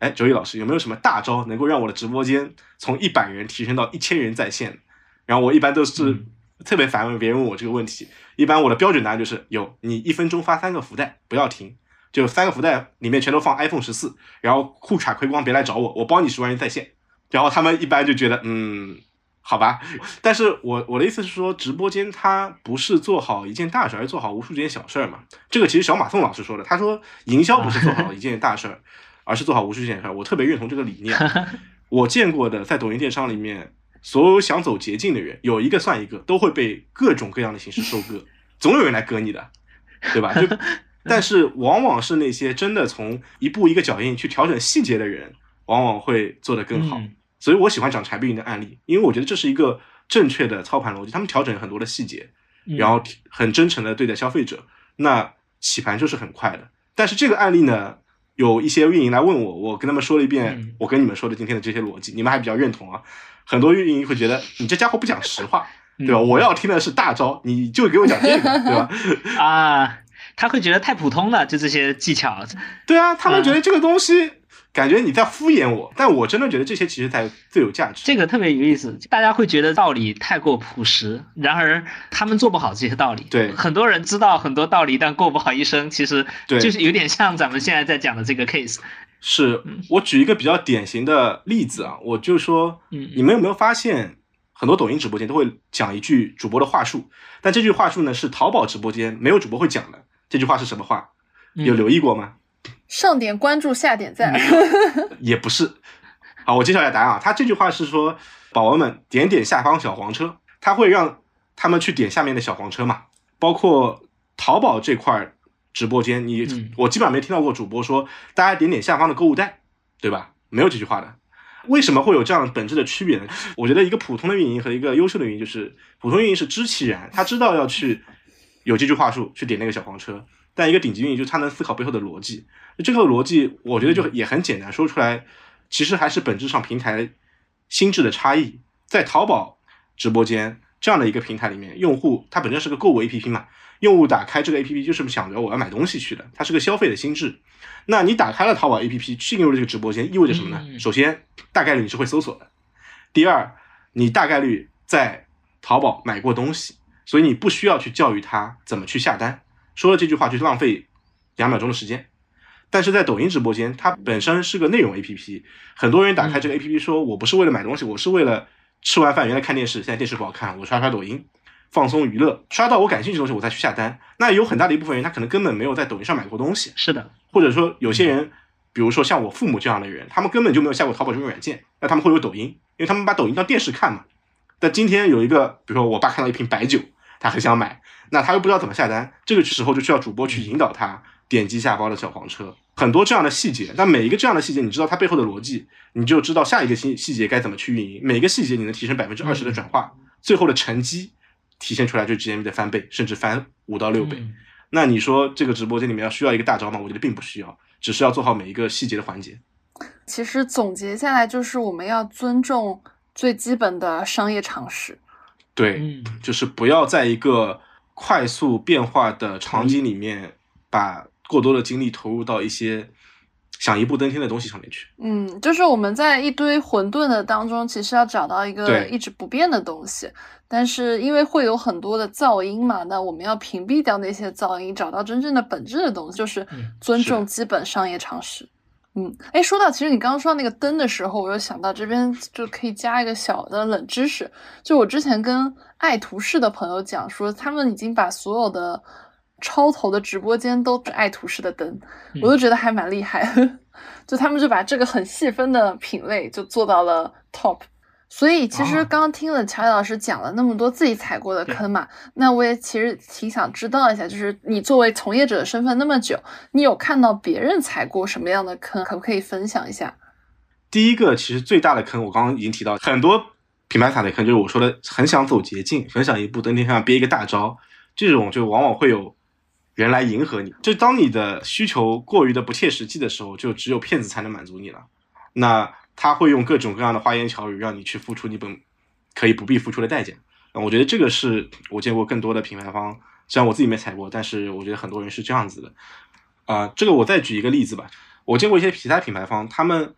哎，周毅老师有没有什么大招能够让我的直播间从一百人提升到一千人在线？然后我一般都是特别烦问别人问我这个问题，一般我的标准答案就是有你一分钟发三个福袋，不要停，就三个福袋里面全都放 iPhone 十四，然后裤衩亏光别来找我，我包你十万人在线。然后他们一般就觉得，嗯，好吧，但是我我的意思是说，直播间它不是做好一件大事，而是做好无数件小事儿嘛。这个其实小马宋老师说的，他说营销不是做好一件大事儿，而是做好无数件事儿。我特别认同这个理念。我见过的在抖音电商里面，所有想走捷径的人，有一个算一个，都会被各种各样的形式收割，总有人来割你的，对吧？就 但是往往是那些真的从一步一个脚印去调整细节的人，往往会做得更好。嗯所以我喜欢讲柴碧云的案例，因为我觉得这是一个正确的操盘逻辑。他们调整很多的细节，嗯然后很真诚的对待消费者，那起盘就是很快的。但是这个案例呢，有一些运营来问我，我跟他们说了一遍嗯我跟你们说的今天的这些逻辑，你们还比较认同啊。很多运营会觉得你这家伙不讲实话，对吧？嗯我要听的是大招，你就给我讲这个，对吧？啊，他会觉得太普通了，就这些技巧。对啊，他们嗯觉得这个东西。感觉你在敷衍我，但我真的觉得这些其实才最有价值。这个特别有意思，大家会觉得道理太过朴实，然而他们做不好这些道理。对很多人知道很多道理，但过不好一生，其实对就是有点像咱们现在在讲的这个 case。是我举一个比较典型的例子啊，我就说，嗯你们有没有发现，很多抖音直播间都会讲一句主播的话术，但这句话术呢是淘宝直播间没有主播会讲的。这句话是什么话？嗯有留意过吗？上点关注，下点赞。也不是。好，我揭晓一下答案啊。他这句话是说，宝宝们点点下方小黄车，他会让他们去点下面的小黄车嘛。包括淘宝这块直播间，你、嗯我基本上没听到过主播说大家点点下方的购物袋，对吧？没有这句话的。为什么会有这样本质的区别呢？我觉得一个普通的运营和一个优秀的运营，就是普通运营是知其然，他知道要去有这句话术去点那个小黄车，但一个顶级运营就是他能思考背后的逻辑。这个逻辑我觉得就也很简单，说出来其实还是本质上平台心智的差异。在淘宝直播间这样的一个平台里面，用户他本身是个购物 APP 嘛，用户打开这个 APP 就是想着我要买东西去的，它是个消费的心智。那你打开了淘宝 APP 进入了这个直播间，意味着什么呢？嗯首先，大概率你是会搜索的；第二，你大概率在淘宝买过东西，所以你不需要去教育他怎么去下单。说了这句话就是浪费两秒钟的时间。但是在抖音直播间，它本身是个内容 APP，很多人打开这个 APP 说，我不是为了买东西，我是为了吃完饭原来看电视，现在电视不好看，我刷刷抖音，放松娱乐，刷到我感兴趣的东西我再去下单。那有很大的一部分人，他可能根本没有在抖音上买过东西，是的，或者说有些人，比如说像我父母这样的人，他们根本就没有下过淘宝这种软件，那他们会有抖音，因为他们把抖音当电视看嘛。但今天有一个，比如说我爸看到一瓶白酒，他很想买，那他又不知道怎么下单，这个时候就需要主播去引导他点击下方的小黄车，很多这样的细节。那每一个这样的细节，你知道它背后的逻辑，你就知道下一个细细节该怎么去运营。每个细节你能提升百分之二十的转化，最后的成绩体现出来就是 GMV 的翻倍，甚至翻五到六倍。嗯那你说这个直播间里面要需要一个大招吗？我觉得并不需要，只是要做好每一个细节的环节。其实总结下来就是我们要尊重最基本的商业常识。对，嗯就是不要在一个快速变化的场景里面，把过多的精力投入到一些想一步登天的东西上面去。嗯，就是我们在一堆混沌的当中，其实要找到一个一直不变的东西。但是因为会有很多的噪音嘛，那我们要屏蔽掉那些噪音，找到真正的本质的东西，就是嗯尊重基本商业常识。嗯，哎，说到其实你刚刚说到那个灯的时候，我又想到这边就可以加一个小的冷知识，就我之前跟爱图仕的朋友讲说，他们已经把所有的超头的直播间都是爱图仕的灯，嗯我都觉得还蛮厉害的。就他们就把这个很细分的品类就做到了 top。所以其实哦刚刚听了乔老师讲了那么多自己踩过的坑嘛，那我也其实挺想知道一下，就是你作为从业者的身份那么久，你有看到别人踩过什么样的坑，可不可以分享一下？第一个其实最大的坑，我刚刚已经提到，很多品牌卡的坑就是我说的，很想走捷径，很想一步登天，想憋一个大招，这种就往往会有人来迎合你。就当你的需求过于的不切实际的时候，就只有骗子才能满足你了。那他会用各种各样的花言巧语让你去付出你本可以不必付出的代价。我觉得这个是我见过更多的品牌方，虽然我自己没踩过，但是我觉得很多人是这样子的。啊、这个我再举一个例子吧，我见过一些其他品牌方，他们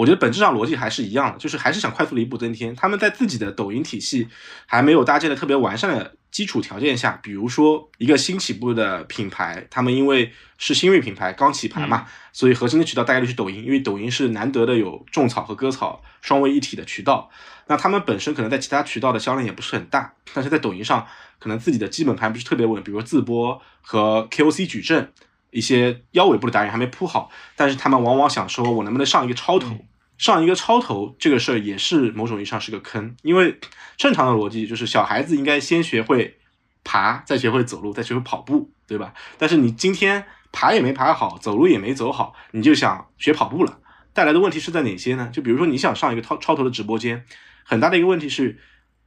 我觉得本质上逻辑还是一样的，就是还是想快速的一步登天。他们在自己的抖音体系还没有搭建的特别完善的基础条件下，比如说一个新起步的品牌，他们因为是新锐品牌刚起盘嘛，所以核心的渠道大概率是抖音，因为抖音是难得的有种草和割草双位一体的渠道。那他们本身可能在其他渠道的销量也不是很大，但是在抖音上可能自己的基本盘不是特别稳，比如说自播和 KOC 矩阵一些腰尾部的达人还没铺好，但是他们往往想说，我能不能上一个超头？上一个超头这个事儿也是某种意义上是个坑，因为正常的逻辑就是小孩子应该先学会爬，再学会走路，再学会跑步，对吧？但是你今天爬也没爬好，走路也没走好，你就想学跑步了，带来的问题是在哪些呢？就比如说你想上一个超超头的直播间，很大的一个问题是，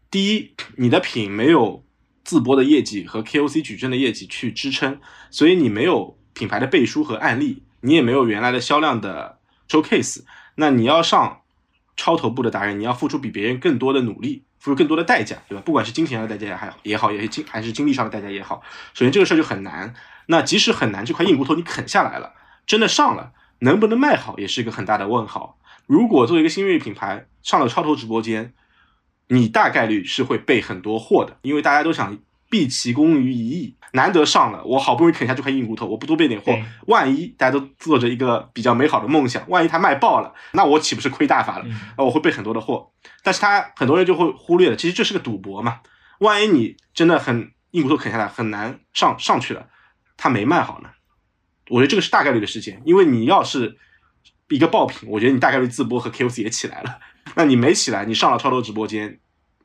第一，你的品没有自播的业绩和 KOC 矩阵的业绩去支撑，所以你没有品牌的背书和案例，你也没有原来的销量的 showcase。那你要上超头部的达人，你要付出比别人更多的努力，付出更多的代价，对吧？不管是金钱上的代价也还也好，也是精还是精力上的代价也好。首先这个事儿就很难。那即使很难，这块硬骨头你啃下来了，真的上了，能不能卖好也是一个很大的问号。如果作为一个新锐品牌上了超头直播间，你大概率是会备很多货的，因为大家都想。毕其功于一役，难得上了，我好不容易啃下这块硬骨头，我不多备点货，万一大家都做着一个比较美好的梦想，万一它卖爆了，那我岂不是亏大发了？啊，我会备很多的货，但是他很多人就会忽略了，其实这是个赌博嘛，万一你真的很硬骨头啃下来很难上上去了，它没卖好呢，我觉得这个是大概率的事情，因为你要是一个爆品，我觉得你大概率自播和 KOC 也起来了，那你没起来，你上了超多直播间，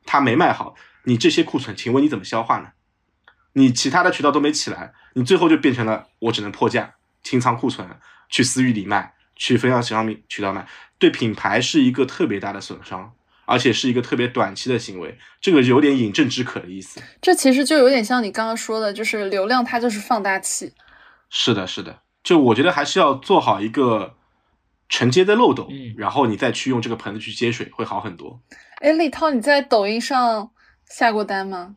它没卖好，你这些库存，请问你怎么消化呢？你其他的渠道都没起来，你最后就变成了我只能破价清仓库存，去私域里卖，去分销商品渠道卖，对品牌是一个特别大的损伤，而且是一个特别短期的行为，这个有点饮鸩止渴的意思。这其实就有点像你刚刚说的，就是流量它就是放大器。是的，是的，就我觉得还是要做好一个承接的漏斗，然后你再去用这个盆子去接水，会好很多。哎，李涛，你在抖音上下过单吗？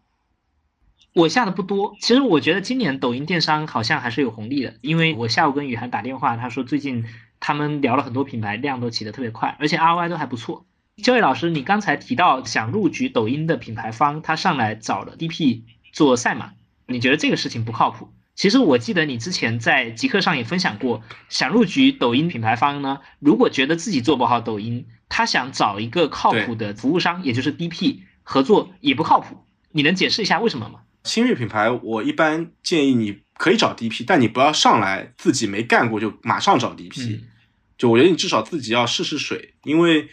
我下的不多，其实我觉得今年抖音电商好像还是有红利的，因为我下午跟雨涵打电话，他说最近他们聊了很多品牌，量都起得特别快，而且 ROI 都还不错。焦毅老师，你刚才提到想入局抖音的品牌方，他上来找了 DP 做赛马，你觉得这个事情不靠谱？其实我记得你之前在极客上也分享过，想入局抖音品牌方呢，如果觉得自己做不好抖音，他想找一个靠谱的服务商，也就是 DP 合作也不靠谱，你能解释一下为什么吗？新锐品牌，我一般建议你可以找 DP，但你不要上来自己没干过就马上找 DP。就我觉得你至少自己要试试水，因为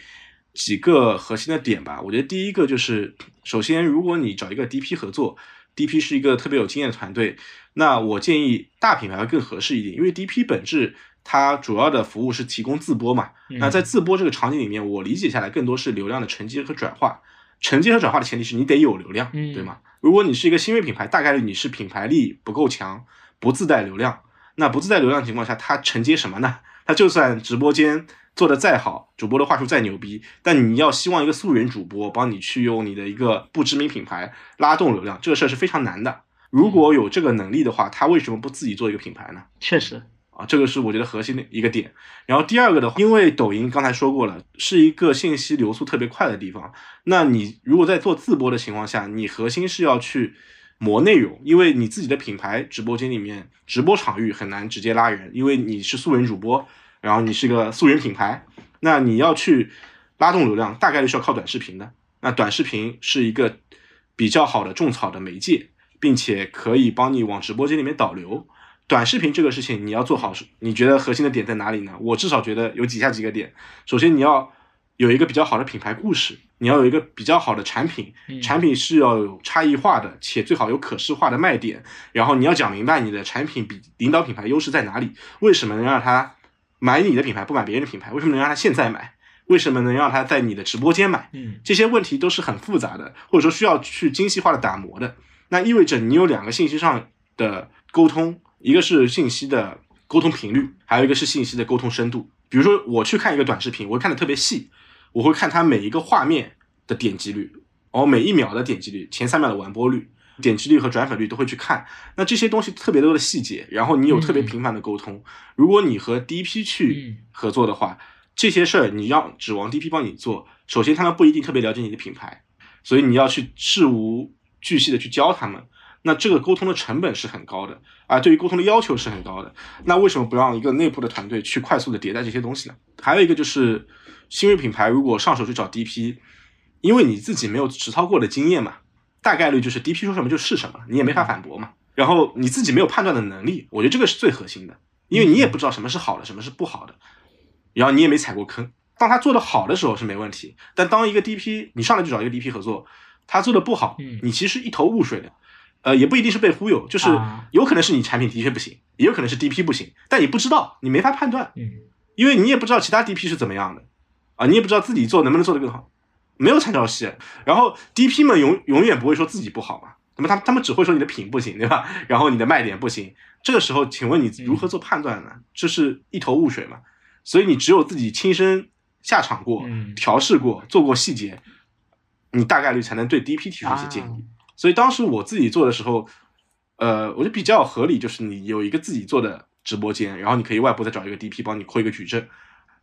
几个核心的点吧。我觉得第一个就是，首先如果你找一个 DP 合作，DP 是一个特别有经验的团队，那我建议大品牌会更合适一点，因为 DP 本质它主要的服务是提供自播嘛。那在自播这个场景里面，我理解下来更多是流量的承接和转化。承接和转化的前提是你得有流量，对吗？如果你是一个新锐品牌，大概率你是品牌力不够强，不自带流量。那不自带流量情况下，它承接什么呢？它就算直播间做的再好，主播的话术再牛逼，但你要希望一个素人主播帮你去用你的一个不知名品牌拉动流量，这个事儿是非常难的。如果有这个能力的话，他为什么不自己做一个品牌呢？确实。这个是我觉得核心的一个点，然后第二个的话，因为抖音刚才说过了，是一个信息流速特别快的地方。那你如果在做自播的情况下，你核心是要去磨内容，因为你自己的品牌直播间里面直播场域很难直接拉人，因为你是素人主播，然后你是个素人品牌，那你要去拉动流量，大概率是要靠短视频的。那短视频是一个比较好的种草的媒介，并且可以帮你往直播间里面导流。短视频这个事情你要做好，你觉得核心的点在哪里呢？我至少觉得有以下几个点。首先，你要有一个比较好的品牌故事，你要有一个比较好的产品，产品是要有差异化的，且最好有可视化的卖点。然后你要讲明白你的产品比领导品牌优势在哪里，为什么能让他买你的品牌不买别人的品牌？为什么能让他现在买？为什么能让他在你的直播间买？这些问题都是很复杂的，或者说需要去精细化的打磨的。那意味着你有两个信息上的沟通。一个是信息的沟通频率，还有一个是信息的沟通深度。比如说，我去看一个短视频，我会看的特别细，我会看它每一个画面的点击率，然后每一秒的点击率，前三秒的完播率、点击率和转粉率都会去看。那这些东西特别多的细节，然后你有特别频繁的沟通。如果你和 DP 去合作的话，这些事儿你要指望 DP 帮你做，首先他们不一定特别了解你的品牌，所以你要去事无巨细的去教他们，那这个沟通的成本是很高的啊，对于沟通的要求是很高的。那为什么不让一个内部的团队去快速的迭代这些东西呢？还有一个就是新锐品牌如果上手去找 DP，因为你自己没有实操过的经验嘛，大概率就是 DP 说什么就是什么，你也没法反驳嘛。然后你自己没有判断的能力，我觉得这个是最核心的，因为你也不知道什么是好的，什么是不好的，然后你也没踩过坑。当他做的好的时候是没问题，但当一个 DP 你上来就找一个 DP 合作，他做的不好，你其实一头雾水的，呃，也不一定是被忽悠，就是有可能是你产品的确不行，也有可能是 DP 不行，但你不知道，你没法判断，因为你也不知道其他 DP 是怎么样的，啊，你也不知道自己做能不能做得更好，没有参照系。然后 DP 们永永远不会说自己不好嘛。那么他他们只会说你的品不行，对吧？然后你的卖点不行，这个时候，请问你如何做判断呢？这是一头雾水嘛？所以你只有自己亲身下场过，调试过，做过细节，你大概率才能对 DP 提出一些建议。所以当时我自己做的时候，呃，我觉得比较合理，就是你有一个自己做的直播间，然后你可以外部再找一个 DP 帮你扩一个矩阵，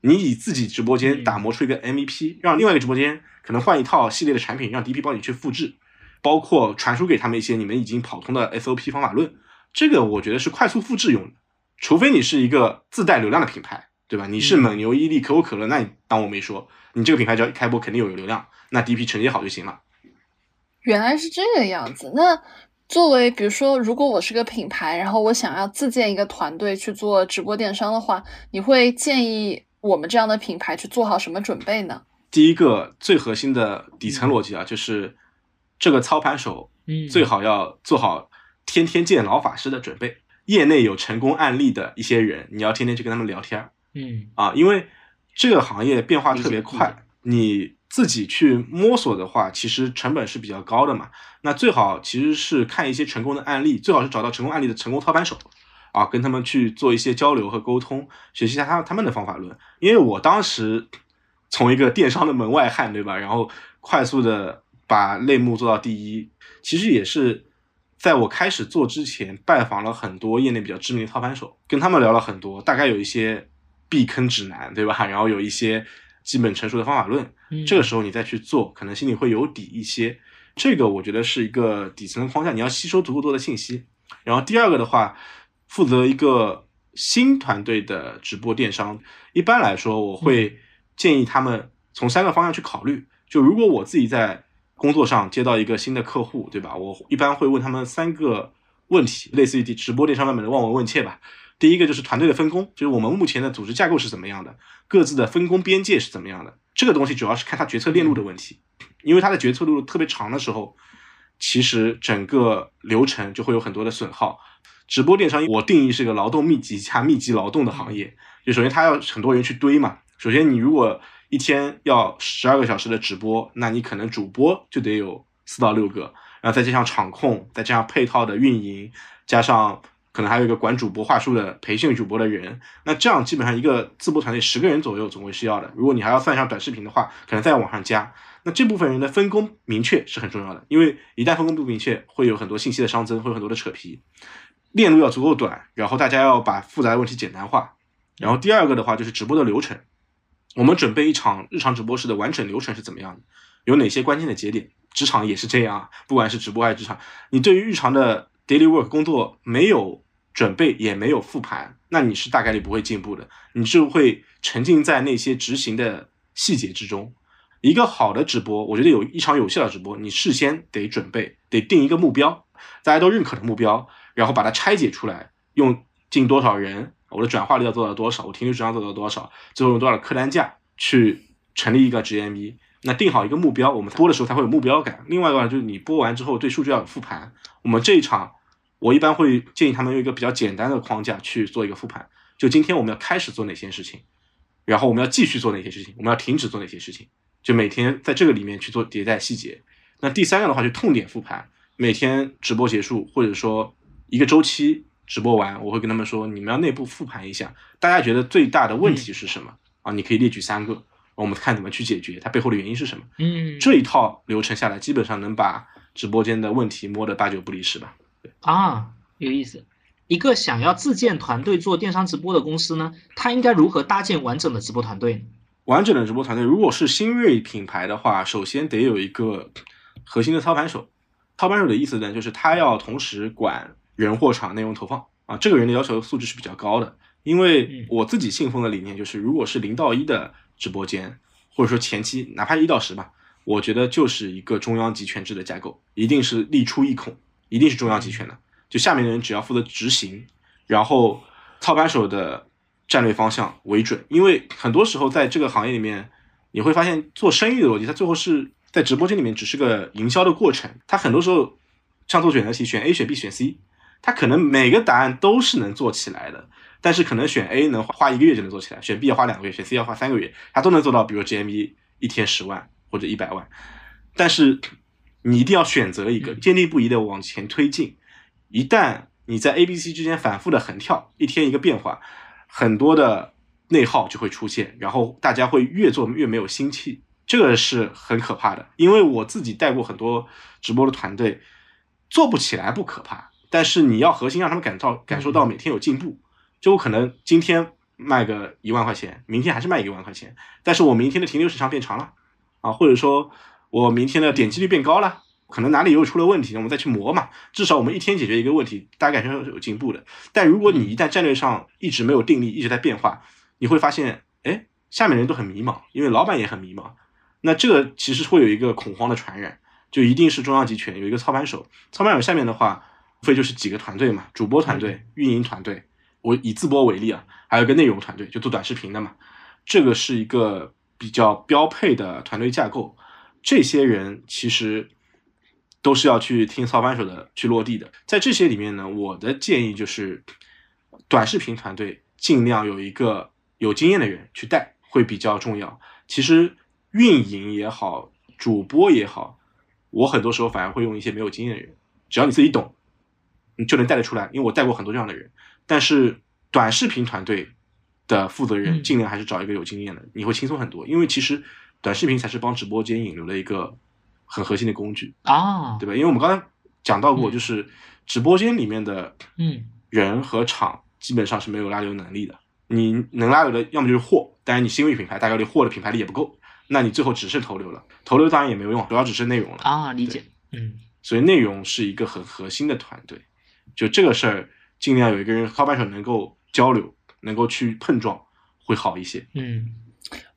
你以自己直播间打磨出一个 MVP，让另外一个直播间可能换一套系列的产品，让 DP 帮你去复制。包括传输给他们一些你们已经跑通的 SOP 方法论，这个我觉得是快速复制用的。除非你是一个自带流量的品牌，对吧？你是蒙牛、伊利、可口可乐，那你当我没说，你这个品牌只要一开播肯定有流量，那 DP 承接好就行了。原来是这个样子。那作为比如说，如果我是个品牌，然后我想要自建一个团队去做直播电商的话，你会建议我们这样的品牌去做好什么准备呢？第一个最核心的底层逻辑啊，就是。这个操盘手，嗯，最好要做好天天见老法师的准备。业内有成功案例的一些人，你要天天去跟他们聊天，嗯啊，因为这个行业变化特别快，你自己去摸索的话，其实成本是比较高的嘛。那最好其实是看一些成功的案例，最好是找到成功案例的成功操盘手，啊，跟他们去做一些交流和沟通，学习一下他他们的方法论。因为我当时从一个电商的门外汉，对吧？然后快速的。把类目做到第一，其实也是在我开始做之前，拜访了很多业内比较知名的操盘手，跟他们聊了很多，大概有一些避坑指南，对吧？然后有一些基本成熟的方法论，这个时候你再去做，可能心里会有底一些。这个我觉得是一个底层的框架，你要吸收足够多的信息。然后第二个的话，负责一个新团队的直播电商，一般来说，我会建议他们从三个方向去考虑。就如果我自己在工作上接到一个新的客户，对吧？我一般会问他们三个问题，类似于直播电商外面的望闻问切吧。第一个就是团队的分工，就是我们目前的组织架构是怎么样的，各自的分工边界是怎么样的。这个东西主要是看他决策链路的问题，因为他的决策路特别长的时候，其实整个流程就会有很多的损耗。直播电商我定义是个劳动密集加密集劳动的行业，就首先他要很多人去堆嘛。首先你如果一天要十二个小时的直播，那你可能主播就得有四到六个，然后再加上场控，再加上配套的运营，加上可能还有一个管主播话术的培训主播的人，那这样基本上一个自播团队十个人左右总归是要的。如果你还要算上短视频的话，可能再往上加。那这部分人的分工明确是很重要的，因为一旦分工不明确，会有很多信息的熵增，会有很多的扯皮。链路要足够短，然后大家要把复杂的问题简单化。然后第二个的话就是直播的流程。我们准备一场日常直播室的完整流程是怎么样的？有哪些关键的节点？职场也是这样，不管是直播还是职场，你对于日常的 daily work 工作没有准备，也没有复盘，那你是大概率不会进步的，你就会沉浸在那些执行的细节之中。一个好的直播，我觉得有一场有效的直播，你事先得准备，得定一个目标，大家都认可的目标，然后把它拆解出来，用进多少人。我的转化率要做到多少？我停留质量做到多少？最后用多少客单价去成立一个 GMV？那定好一个目标，我们播的时候才会有目标感。另外一个就是你播完之后对数据要有复盘。我们这一场，我一般会建议他们用一个比较简单的框架去做一个复盘。就今天我们要开始做哪些事情，然后我们要继续做哪些事情，我们要停止做哪些事情，就每天在这个里面去做迭代细节。那第三个的话就痛点复盘，每天直播结束或者说一个周期。直播完，我会跟他们说，你们要内部复盘一下，大家觉得最大的问题是什么啊？你可以列举三个，我们看怎么去解决，它背后的原因是什么？嗯，这一套流程下来，基本上能把直播间的问题摸得八九不离十吧。啊，有意思。一个想要自建团队做电商直播的公司呢，它应该如何搭建完整的直播团队？完整的直播团队，如果是新锐品牌的话，首先得有一个核心的操盘手。操盘手的意思呢，就是他要同时管人、货、场、内容投放啊，这个人的要求素质是比较高的。因为我自己信奉的理念就是，如果是零到一的直播间，或者说前期哪怕一到十吧，我觉得就是一个中央集权制的架构，一定是力出一孔，一定是中央集权的，就下面的人只要负责执行，然后操盘手的战略方向为准。因为很多时候在这个行业里面，你会发现做生意的逻辑，它最后是在直播间里面只是个营销的过程，它很多时候像做选择题，选 A 选 B 选 C。他可能每个答案都是能做起来的，但是可能选 A 能花一个月就能做起来，选 B 要花两个月，选 C 要花三个月，他都能做到，比如 GMV 一天十万或者一百万。但是你一定要选择一个，坚定不移的往前推进。一旦你在 A、B、C 之间反复的横跳，一天一个变化，很多的内耗就会出现，然后大家会越做越没有心气，这个是很可怕的。因为我自己带过很多直播的团队，做不起来不可怕。但是你要核心让他们感到感受到每天有进步，就我可能今天卖个一万块钱，明天还是卖一万块钱，但是我明天的停留时长变长了，啊，或者说我明天的点击率变高了，可能哪里又出了问题，我们再去磨嘛，至少我们一天解决一个问题，大家感受是有进步的。但如果你一旦战略上一直没有定力，一直在变化，你会发现，哎，下面人都很迷茫，因为老板也很迷茫，那这个其实会有一个恐慌的传染，就一定是中央集权有一个操盘手，操盘手下面的话。无非就是几个团队嘛，主播团队、运营团队。我以自播为例啊，还有一个内容团队，就做短视频的嘛。这个是一个比较标配的团队架构。这些人其实都是要去听操盘手的，去落地的。在这些里面呢，我的建议就是，短视频团队尽量有一个有经验的人去带，会比较重要。其实运营也好，主播也好，我很多时候反而会用一些没有经验的人，只要你自己懂。你就能带得出来，因为我带过很多这样的人。但是短视频团队的负责人尽量还是找一个有经验的，你会轻松很多。因为其实短视频才是帮直播间引流的一个很核心的工具啊，对吧？因为我们刚才讲到过，就是直播间里面的嗯人和场基本上是没有拉流能力的。你能拉流的，要么就是货，但是你新锐品牌大概率货的品牌力也不够，那你最后只剩投流了。投流当然也没有用，主要只剩内容了啊，理解，嗯。所以内容是一个很核心的团队。就这个事儿，尽量有一个人操盘手能够交流，能够去碰撞，会好一些。嗯，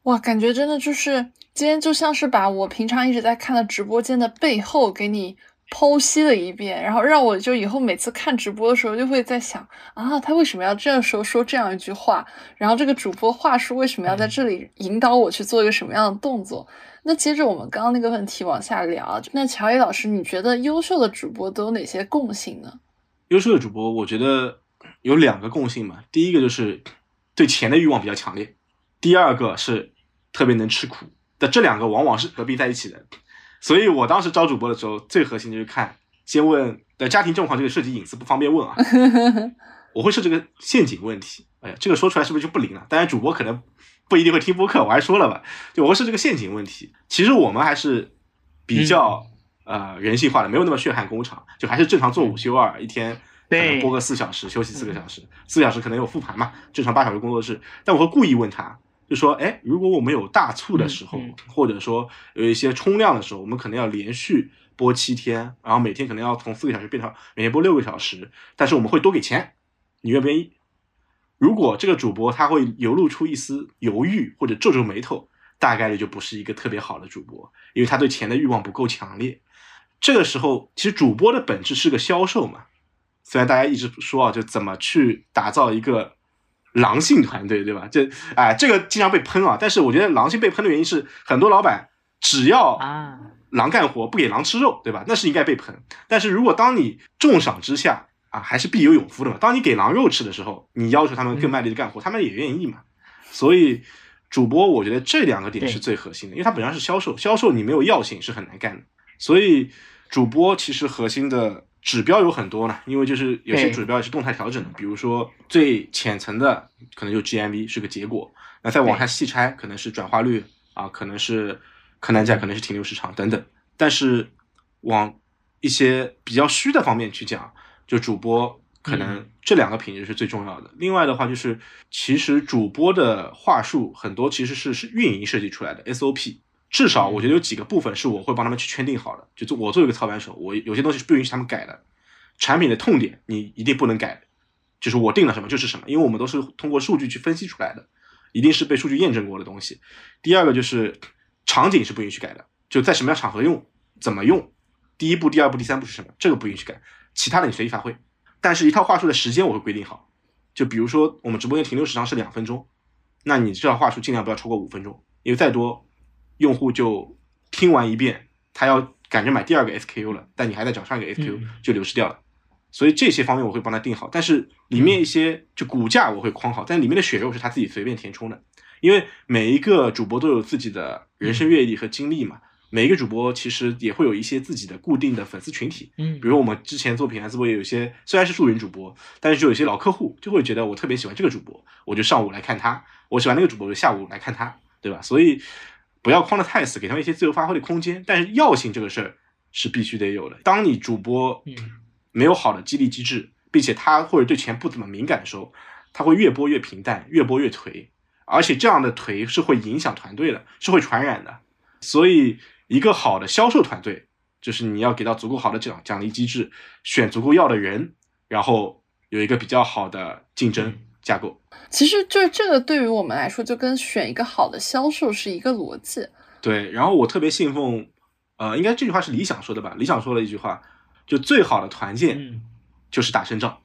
哇，感觉真的就是今天就像是把我平常一直在看的直播间的背后给你剖析了一遍，然后让我就以后每次看直播的时候就会在想啊，他为什么要这个时候说这样一句话？然后这个主播话术为什么要在这里引导我去做一个什么样的动作？那接着我们刚刚那个问题往下聊，那乔伊老师，你觉得优秀的主播都有哪些共性呢？优秀的主播，我觉得有两个共性嘛。第一个就是对钱的欲望比较强烈，第二个是特别能吃苦。的这两个往往是合并在一起的。所以我当时招主播的时候，最核心就是看先问的家庭状况，这个涉及隐私不方便问啊。我会设置个陷阱问题。哎呀，这个说出来是不是就不灵了？当然主播可能不一定会听播客，我还说了吧，就我会设置个陷阱问题。其实我们还是比较。呃，人性化的没有那么血汗工厂，就还是正常做五休二，一天播个四小时，休息四个小时，四小时可能有复盘嘛，正常八小时工作制。但我会故意问他，就说，哎，如果我们有大促的时候，或者说有一些冲量的时候，我们可能要连续播七天，然后每天可能要从四个小时变成每天播六个小时，但是我们会多给钱，你愿不愿意？如果这个主播他会流露出一丝犹豫或者皱皱眉头，大概率就不是一个特别好的主播，因为他对钱的欲望不够强烈。这个时候，其实主播的本质是个销售嘛。虽然大家一直说啊，就怎么去打造一个狼性团队，对吧？这哎，这个经常被喷啊。但是我觉得狼性被喷的原因是，很多老板只要啊狼干活，不给狼吃肉，对吧？那是应该被喷。但是如果当你重赏之下啊，还是必有勇夫的嘛。当你给狼肉吃的时候，你要求他们更卖力的干活，他们也愿意嘛。所以主播，我觉得这两个点是最核心的，因为他本身是销售，销售你没有药性是很难干的。所以。主播其实核心的指标有很多呢，因为就是有些指标也是动态调整的，比如说最浅层的可能就 GMV 是个结果，那再往下细拆可能是转化率啊，可能是客单价，可能是停留时长等等。但是往一些比较虚的方面去讲，就主播可能这两个品质是最重要的。另外的话就是，其实主播的话术很多其实是是运营设计出来的 SOP，至少我觉得有几个部分是我会帮他们去圈定好的。就做我作为一个操盘手，我有些东西是不允许他们改的。产品的痛点你一定不能改，就是我定了什么就是什么，因为我们都是通过数据去分析出来的，一定是被数据验证过的东西。第二个就是场景是不允许改的，就在什么样场合用，怎么用，第一步、第二步、第三步是什么，这个不允许改，其他的你随意发挥。但是，一套话术的时间我会规定好，就比如说我们直播间停留时长是两分钟，那你这套话术尽量不要超过五分钟，因为再多，用户就听完一遍，他要赶着买第二个 SKU 了，但你还在找上一个 SKU 就流失掉了。所以这些方面我会帮他定好，但是里面一些就骨架我会框好，但里面的血肉是他自己随便填充的，因为每一个主播都有自己的人生阅历和经历嘛，每一个主播其实也会有一些自己的固定的粉丝群体，嗯，比如我们之前做品牌直播也有些虽然是素人主播，但是就有些老客户就会觉得我特别喜欢这个主播，我就上午来看他，我喜欢那个主播就下午来看他，对吧？所以不要框的太死，给他们一些自由发挥的空间，但是药性这个事儿是必须得有的。当你主播，嗯。没有好的激励机制，并且他或者对钱不怎么敏感的时候，他会越播越平淡，越播越颓，而且这样的颓是会影响团队的，是会传染的。所以，一个好的销售团队，就是你要给到足够好的奖奖励机制，选足够要的人，然后有一个比较好的竞争架构。其实，就是这个对于我们来说，就跟选一个好的销售是一个逻辑。对，然后我特别信奉，呃，应该这句话是李想说的吧？李想说了一句话。就最好的团建，就是打胜仗。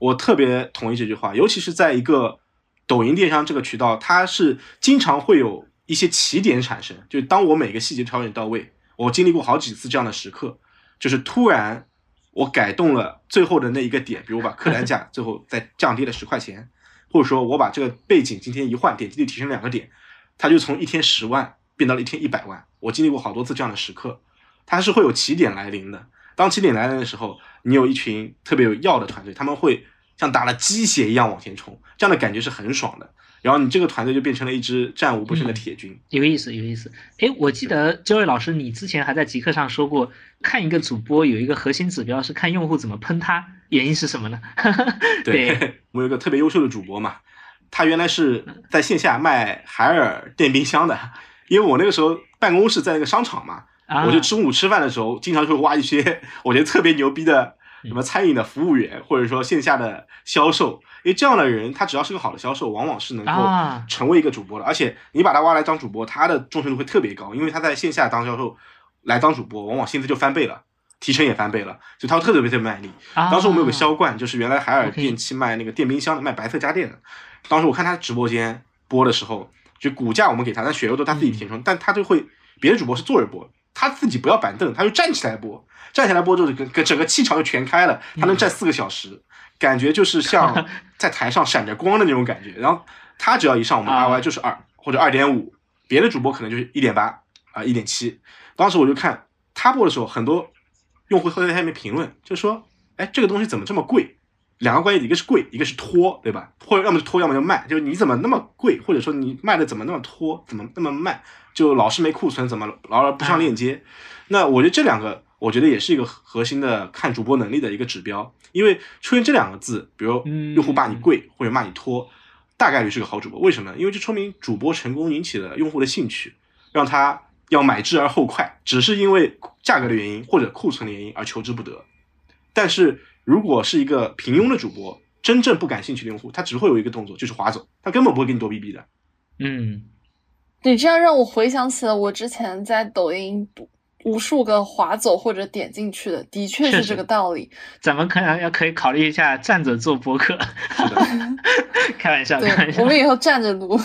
我特别同意这句话，尤其是在一个抖音电商这个渠道，它是经常会有一些起点产生。就当我每个细节调整到位，我经历过好几次这样的时刻，就是突然我改动了最后的那一个点，比如把客单价最后再降低了十块钱，或者说我把这个背景今天一换，点击率提升两个点，它就从一天十万变到了一天一百万。我经历过好多次这样的时刻，它是会有起点来临的。当起点来临的时候，你有一群特别有要的团队，他们会像打了鸡血一样往前冲，这样的感觉是很爽的。然后你这个团队就变成了一支战无不胜的铁军，有意思，有意思。哎，我记得焦瑞老师，你之前还在极客上说过，看一个主播有一个核心指标是看用户怎么喷他，原因是什么呢？对 我有一个特别优秀的主播嘛，他原来是在线下卖海尔电冰箱的，因为我那个时候办公室在那个商场嘛。我就中午吃饭的时候，经常会挖一些 我觉得特别牛逼的什么餐饮的服务员，或者说线下的销售，因为这样的人，他只要是个好的销售，往往是能够成为一个主播的。而且你把他挖来当主播，他的忠诚度会特别高，因为他在线下当销售来当主播，往往薪资就翻倍了，提成也翻倍了，所以他特别特别卖力。当时我们有个销冠，就是原来海尔电器卖那个电冰箱的，卖白色家电的。当时我看他直播间播的时候，就股价我们给他，但血肉都他自己填充，但他就会别的主播是坐着播。他自己不要板凳，他就站起来播，站起来播之后，整整个气场就全开了。他能站四个小时，感觉就是像 在台上闪着光的那种感觉。然后他只要一上，我们 R Y 就是二或者二点五，别的主播可能就是一点八啊，一点七。当时我就看他播的时候，很多用户会在下面评论，就说：“哎，这个东西怎么这么贵？”两个关键，一个是贵，一个是拖，对吧？或者要么就拖，要么就卖。就是你怎么那么贵，或者说你卖的怎么那么拖，怎么那么慢？就老是没库存，怎么老是不上链接？那我觉得这两个，我觉得也是一个核心的看主播能力的一个指标。因为出现这两个字，比如用户骂你贵或者骂你拖，大概率是个好主播。为什么？因为这说明主播成功引起了用户的兴趣，让他要买之而后快，只是因为价格的原因或者库存的原因而求之不得。但是如果是一个平庸的主播，真正不感兴趣的用户，他只会有一个动作，就是划走，他根本不会给你多逼逼的。嗯。你这样让我回想起了我之前在抖音无数个划走或者点进去的，的确是这个道理。咱们可能要可以考虑一下站着做播客。开玩笑，开玩笑。我们以后站着录。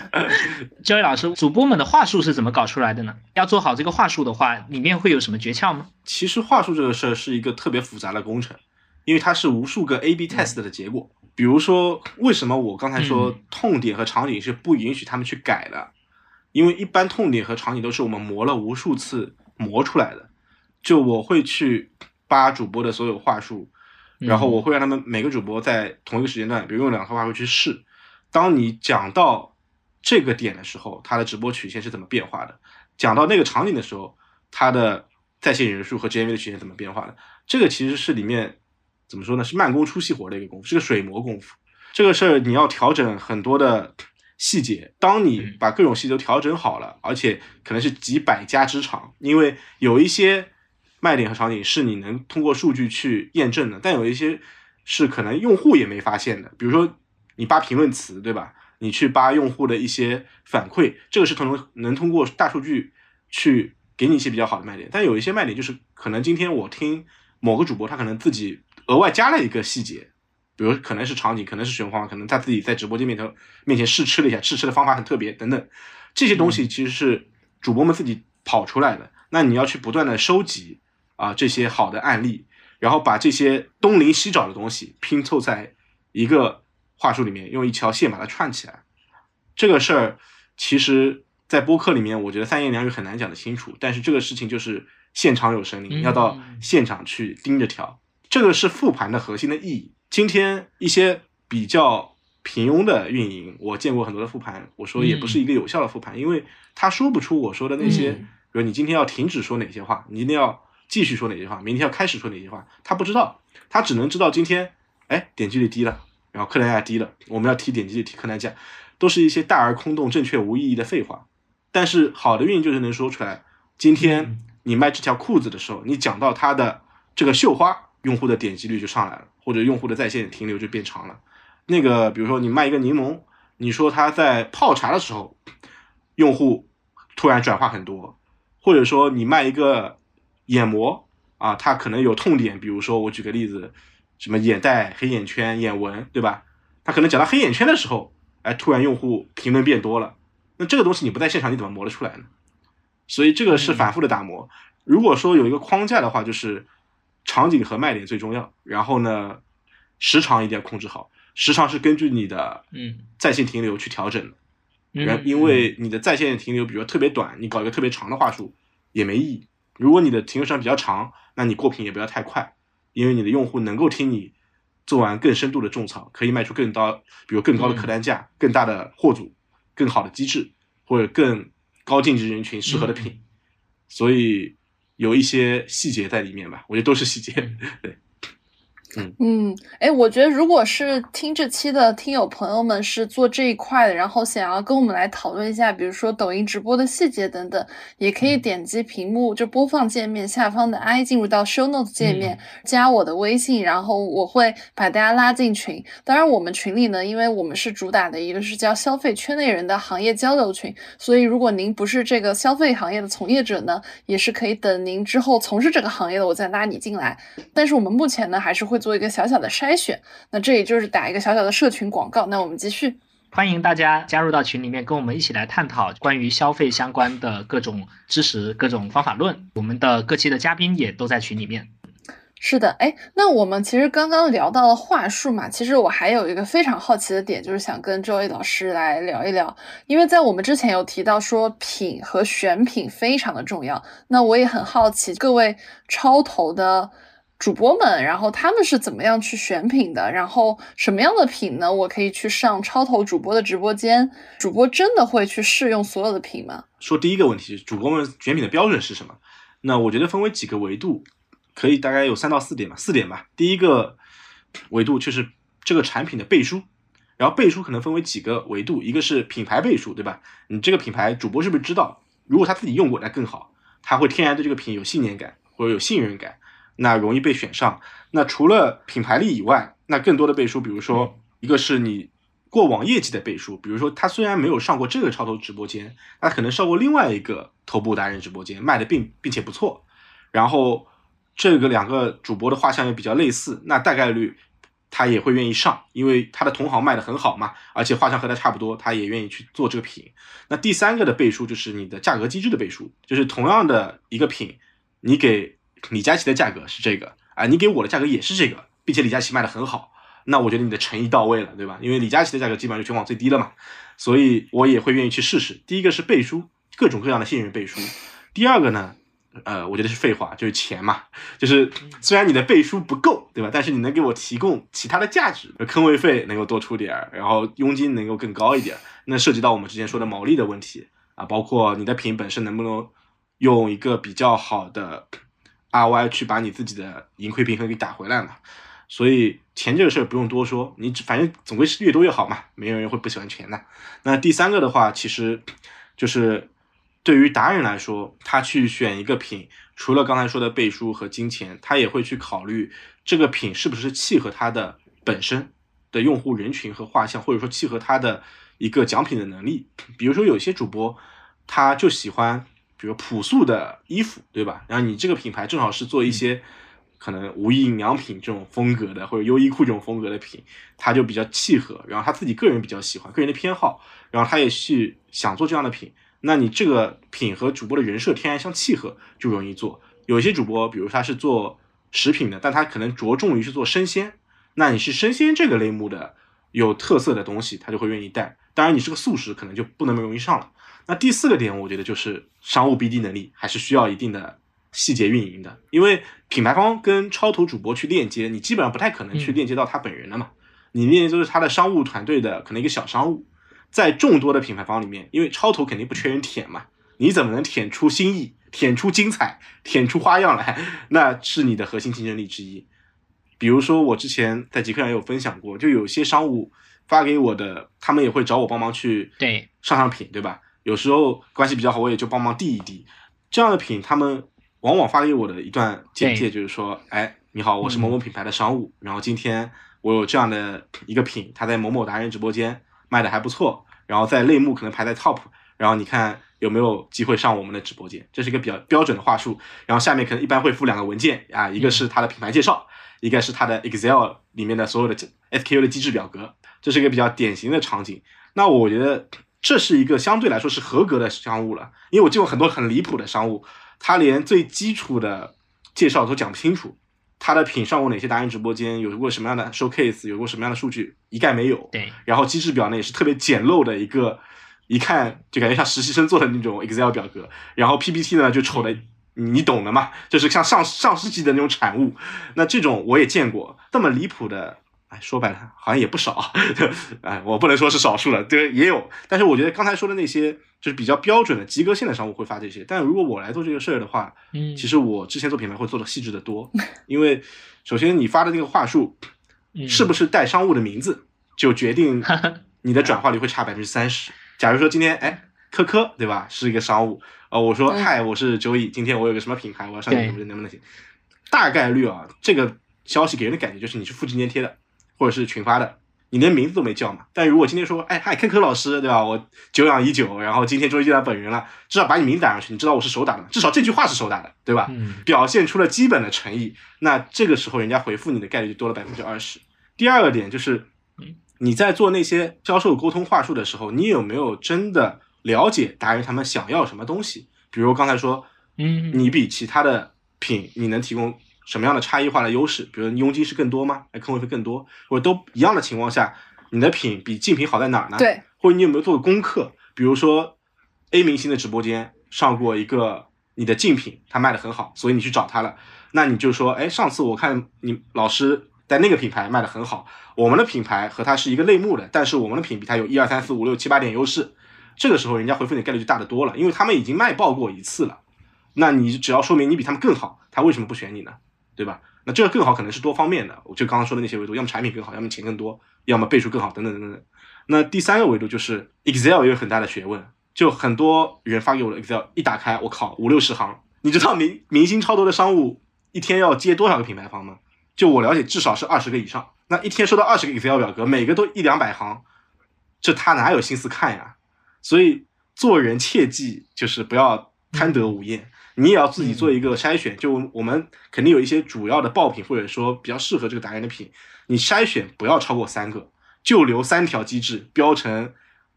教育老师，主播们的话术是怎么搞出来的呢？要做好这个话术的话，里面会有什么诀窍吗？其实话术这个事儿是一个特别复杂的工程，因为它是无数个 A/B test 的结果。比如说，为什么我刚才说痛点和场景是不允许他们去改的？因为一般痛点和场景都是我们磨了无数次磨出来的。就我会去扒主播的所有话术，然后我会让他们每个主播在同一个时间段，比如用两套话术去试。当你讲到这个点的时候，他的直播曲线是怎么变化的？讲到那个场景的时候，他的在线人数和 GMV 的曲线怎么变化的？这个其实是里面。怎么说呢？是慢工出细活的一个功夫，是个水磨功夫。这个事儿你要调整很多的细节。当你把各种细节都调整好了，而且可能是几百家之长，因为有一些卖点和场景是你能通过数据去验证的，但有一些是可能用户也没发现的。比如说你扒评论词，对吧？你去扒用户的一些反馈，这个是可能能通过大数据去给你一些比较好的卖点。但有一些卖点就是可能今天我听某个主播，他可能自己额外加了一个细节。比如可能是场景，可能是使用方法，可能他自己在直播间面头面前试吃了一下，试吃的方法很特别等等，这些东西其实是主播们自己跑出来的。那你要去不断的收集啊这些好的案例，然后把这些东临西找的东西拼凑在一个话术里面，用一条线把它串起来。这个事儿其实，在播客里面，我觉得三言两语很难讲得清楚。但是这个事情就是现场有神灵，要到现场去盯着调。这个是复盘的核心的意义。今天一些比较平庸的运营，我见过很多的复盘，我说也不是一个有效的复盘，因为他说不出我说的那些，比如你今天要停止说哪些话，你一定要继续说哪些话，明天要开始说哪些话，他不知道，他只能知道今天，哎，点击率低了，然后客单价低了，我们要提点击率，提客单价，都是一些大而空洞、正确无意义的废话。但是好的运营就是能说出来，今天你卖这条裤子的时候，你讲到它的这个绣花。用户的点击率就上来了，或者用户的在线停留就变长了。那个，比如说你卖一个柠檬，你说他在泡茶的时候，用户突然转化很多，或者说你卖一个眼膜啊，它可能有痛点，比如说我举个例子，什么眼袋、黑眼圈、眼纹，对吧？他可能讲到黑眼圈的时候，哎，突然用户评论变多了。那这个东西你不在现场，你怎么磨得出来呢？所以这个是反复的打磨。如果说有一个框架的话，就是。场景和卖点最重要，然后呢，时长一定要控制好。时长是根据你的嗯在线停留去调整的，然因为你的在线停留，比如特别短，你搞一个特别长的话术也没意义。如果你的停留时间比较长，那你过品也不要太快，因为你的用户能够听你做完更深度的种草，可以卖出更高，比如更高的客单价、更大的货主、更好的机制或者更高净值人群适合的品，所以。有一些细节在里面吧，我觉得都是细节。对，嗯嗯，哎，我觉得如果是听这期的听友朋友们是做这一块的，然后想要跟我们来讨论一下，比如说抖音直播的细节等等，也可以点击屏幕就播放界面下方的 i 进入到 show notes 界面，加我的微信，然后我会把大家拉进群。当然，我们群里呢，因为我们是主打的一个是叫消费圈内人的行业交流群，所以如果您不是这个消费行业的从业者呢，也是可以等。您之后从事这个行业的，我再拉你进来。但是我们目前呢，还是会做一个小小的筛选。那这也就是打一个小小的社群广告。那我们继续，欢迎大家加入到群里面，跟我们一起来探讨关于消费相关的各种知识、各种方法论。我们的各期的嘉宾也都在群里面。是的，哎，那我们其实刚刚聊到了话术嘛，其实我还有一个非常好奇的点，就是想跟周毅老师来聊一聊，因为在我们之前有提到说品和选品非常的重要，那我也很好奇各位超投的主播们，然后他们是怎么样去选品的，然后什么样的品呢？我可以去上超头主播的直播间，主播真的会去试用所有的品吗？说第一个问题，主播们选品的标准是什么？那我觉得分为几个维度。可以大概有三到四点吧，四点吧。第一个维度就是这个产品的背书，然后背书可能分为几个维度，一个是品牌背书，对吧？你这个品牌主播是不是知道？如果他自己用过，那更好，他会天然对这个品有信念感或者有信任感，那容易被选上。那除了品牌力以外，那更多的背书，比如说一个是你过往业绩的背书，比如说他虽然没有上过这个超头直播间，他可能上过另外一个头部达人直播间，卖的并并且不错，然后。这个两个主播的画像也比较类似，那大概率他也会愿意上，因为他的同行卖的很好嘛，而且画像和他差不多，他也愿意去做这个品。那第三个的背书就是你的价格机制的背书，就是同样的一个品，你给李佳琦的价格是这个啊，你给我的价格也是这个，并且李佳琦卖的很好，那我觉得你的诚意到位了，对吧？因为李佳琦的价格基本上就全网最低了嘛，所以我也会愿意去试试。第一个是背书，各种各样的信任背书。第二个呢？呃，我觉得是废话，就是钱嘛，就是虽然你的背书不够，对吧？但是你能给我提供其他的价值，坑位费能够多出点儿，然后佣金能够更高一点，那涉及到我们之前说的毛利的问题啊，包括你的品本身能不能用一个比较好的 ROI 去把你自己的盈亏平衡给打回来嘛？所以钱这个事儿不用多说，你反正总归是越多越好嘛，没有人会不喜欢钱的。那第三个的话，其实就是对于达人来说，他去选一个品，除了刚才说的背书和金钱，他也会去考虑这个品是不是契合他的本身的用户人群和画像，或者说契合他的一个奖品的能力。比如说有些主播，他就喜欢比如朴素的衣服，对吧？然后你这个品牌正好是做一些。可能无印良品这种风格的，或者优衣库这种风格的品，他就比较契合，然后他自己个人比较喜欢，个人的偏好，然后他也去想做这样的品。那你这个品和主播的人设天然相契合，就容易做。有些主播，比如他是做食品的，但他可能着重于是做生鲜，那你是生鲜这个类目的有特色的东西，他就会愿意带。当然，你是个素食，可能就不那么容易上了。那第四个点，我觉得就是商务 BD 能力，还是需要一定的。细节运营的，因为品牌方跟超图主播去链接，你基本上不太可能去链接到他本人的嘛。你链接都是他的商务团队的，可能一个小商务，在众多的品牌方里面，因为超图肯定不缺人舔嘛，你怎么能舔出新意、舔出精彩、舔出花样来？那是你的核心竞争力之一。比如说我之前在极客上有分享过，就有些商务发给我的，他们也会找我帮忙去对上上品，对吧？有时候关系比较好，我也就帮忙递一递这样的品，他们。往往发给我的一段简介就是说，哎，你好，我是某某品牌的商务，然后今天我有这样的一个品，它在某某达人直播间卖的还不错，然后在类目可能排在 top，然后你看有没有机会上我们的直播间，这是一个比较标准的话术。然后下面可能一般会附两个文件啊，一个是它的品牌介绍，一个是它的 Excel 里面的所有的 SKU 的机制表格，这是一个比较典型的场景。那我觉得这是一个相对来说是合格的商务了，因为我见过很多很离谱的商务。他连最基础的介绍都讲不清楚，他的品上过哪些达人直播间，有过什么样的 showcase，有过什么样的数据，一概没有。对，然后机制表呢也是特别简陋的一个，一看就感觉像实习生做的那种 Excel 表格，然后 PPT 呢就丑的，你懂的嘛，就是像上上世纪的那种产物。那这种我也见过，这么离谱的。哎，说白了，好像也不少，哎，我不能说是少数了，对，也有。但是我觉得刚才说的那些，就是比较标准的及格线的商务会发这些。但如果我来做这个事儿的话，嗯，其实我之前做品牌会做的细致的多，因为首先你发的那个话术，是不是带商务的名字，就决定 你的转化率会差百分之三十。假如说今天，哎，科科，对吧，是一个商务，呃，我说，嗨，我是周易，今天我有个什么品牌，我要上你直播间，能不能行？大概率啊，这个消息给人的感觉就是你是复制粘贴的。或者是群发的，你连名字都没叫嘛？但如果今天说，哎嗨，K 科老师，对吧？我久仰已久，然后今天终于见到本人了，至少把你名字打上去，你知道我是手打的，至少这句话是手打的，对吧？嗯，表现出了基本的诚意，那这个时候人家回复你的概率就多了百分之二十。第二个点就是，你在做那些销售沟通话术的时候，你有没有真的了解达人他们想要什么东西？比如刚才说，嗯，你比其他的品，你能提供。什么样的差异化的优势？比如佣金是更多吗？哎，坑位会更多，或者都一样的情况下，你的品比竞品好在哪儿呢？对，或者你有没有做过功课？比如说 A 明星的直播间上过一个你的竞品，他卖的很好，所以你去找他了。那你就说，哎，上次我看你老师在那个品牌卖的很好，我们的品牌和他是一个类目的，但是我们的品比他有一二三四五六七八点优势。这个时候人家回复你概率就大得多了，因为他们已经卖爆过一次了。那你只要说明你比他们更好，他为什么不选你呢？对吧？那这个更好可能是多方面的，我就刚刚说的那些维度，要么产品更好，要么钱更多，要么倍数更好，等等等等。那第三个维度就是 Excel 也有很大的学问，就很多人发给我的 Excel 一打开，我靠，五六十行。你知道明明星超多的商务一天要接多少个品牌方吗？就我了解，至少是二十个以上。那一天收到二十个 Excel 表格，每个都一两百行，这他哪有心思看呀？所以做人切记就是不要贪得无厌。你也要自己做一个筛选，就我们肯定有一些主要的爆品，或者说比较适合这个达人的品，你筛选不要超过三个，就留三条机制标成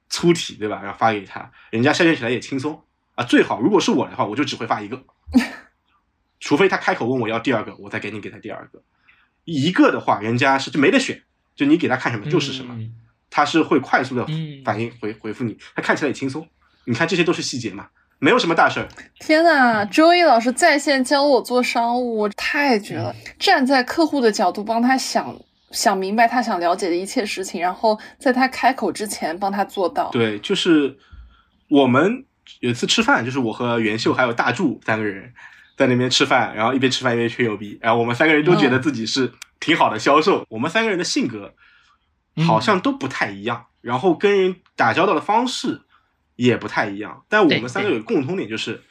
粗体，对吧？然后发给他，人家筛选起来也轻松啊。最好如果是我的话，我就只会发一个，除非他开口问我要第二个，我再赶紧给他第二个。一个的话，人家是就没得选，就你给他看什么就是什么，他是会快速的反应回回复你，他看起来也轻松。你看这些都是细节嘛。没有什么大事儿。天呐，周一老师在线教我做商务，太绝了！站在客户的角度帮他想想明白他想了解的一切事情，然后在他开口之前帮他做到。对，就是我们有一次吃饭，就是我和袁秀还有大柱三个人在那边吃饭，然后一边吃饭一边吹牛逼，然后我们三个人都觉得自己是挺好的销售。我们三个人的性格好像都不太一样，然后跟人打交道的方式也不太一样。但我们三个有共通点，就是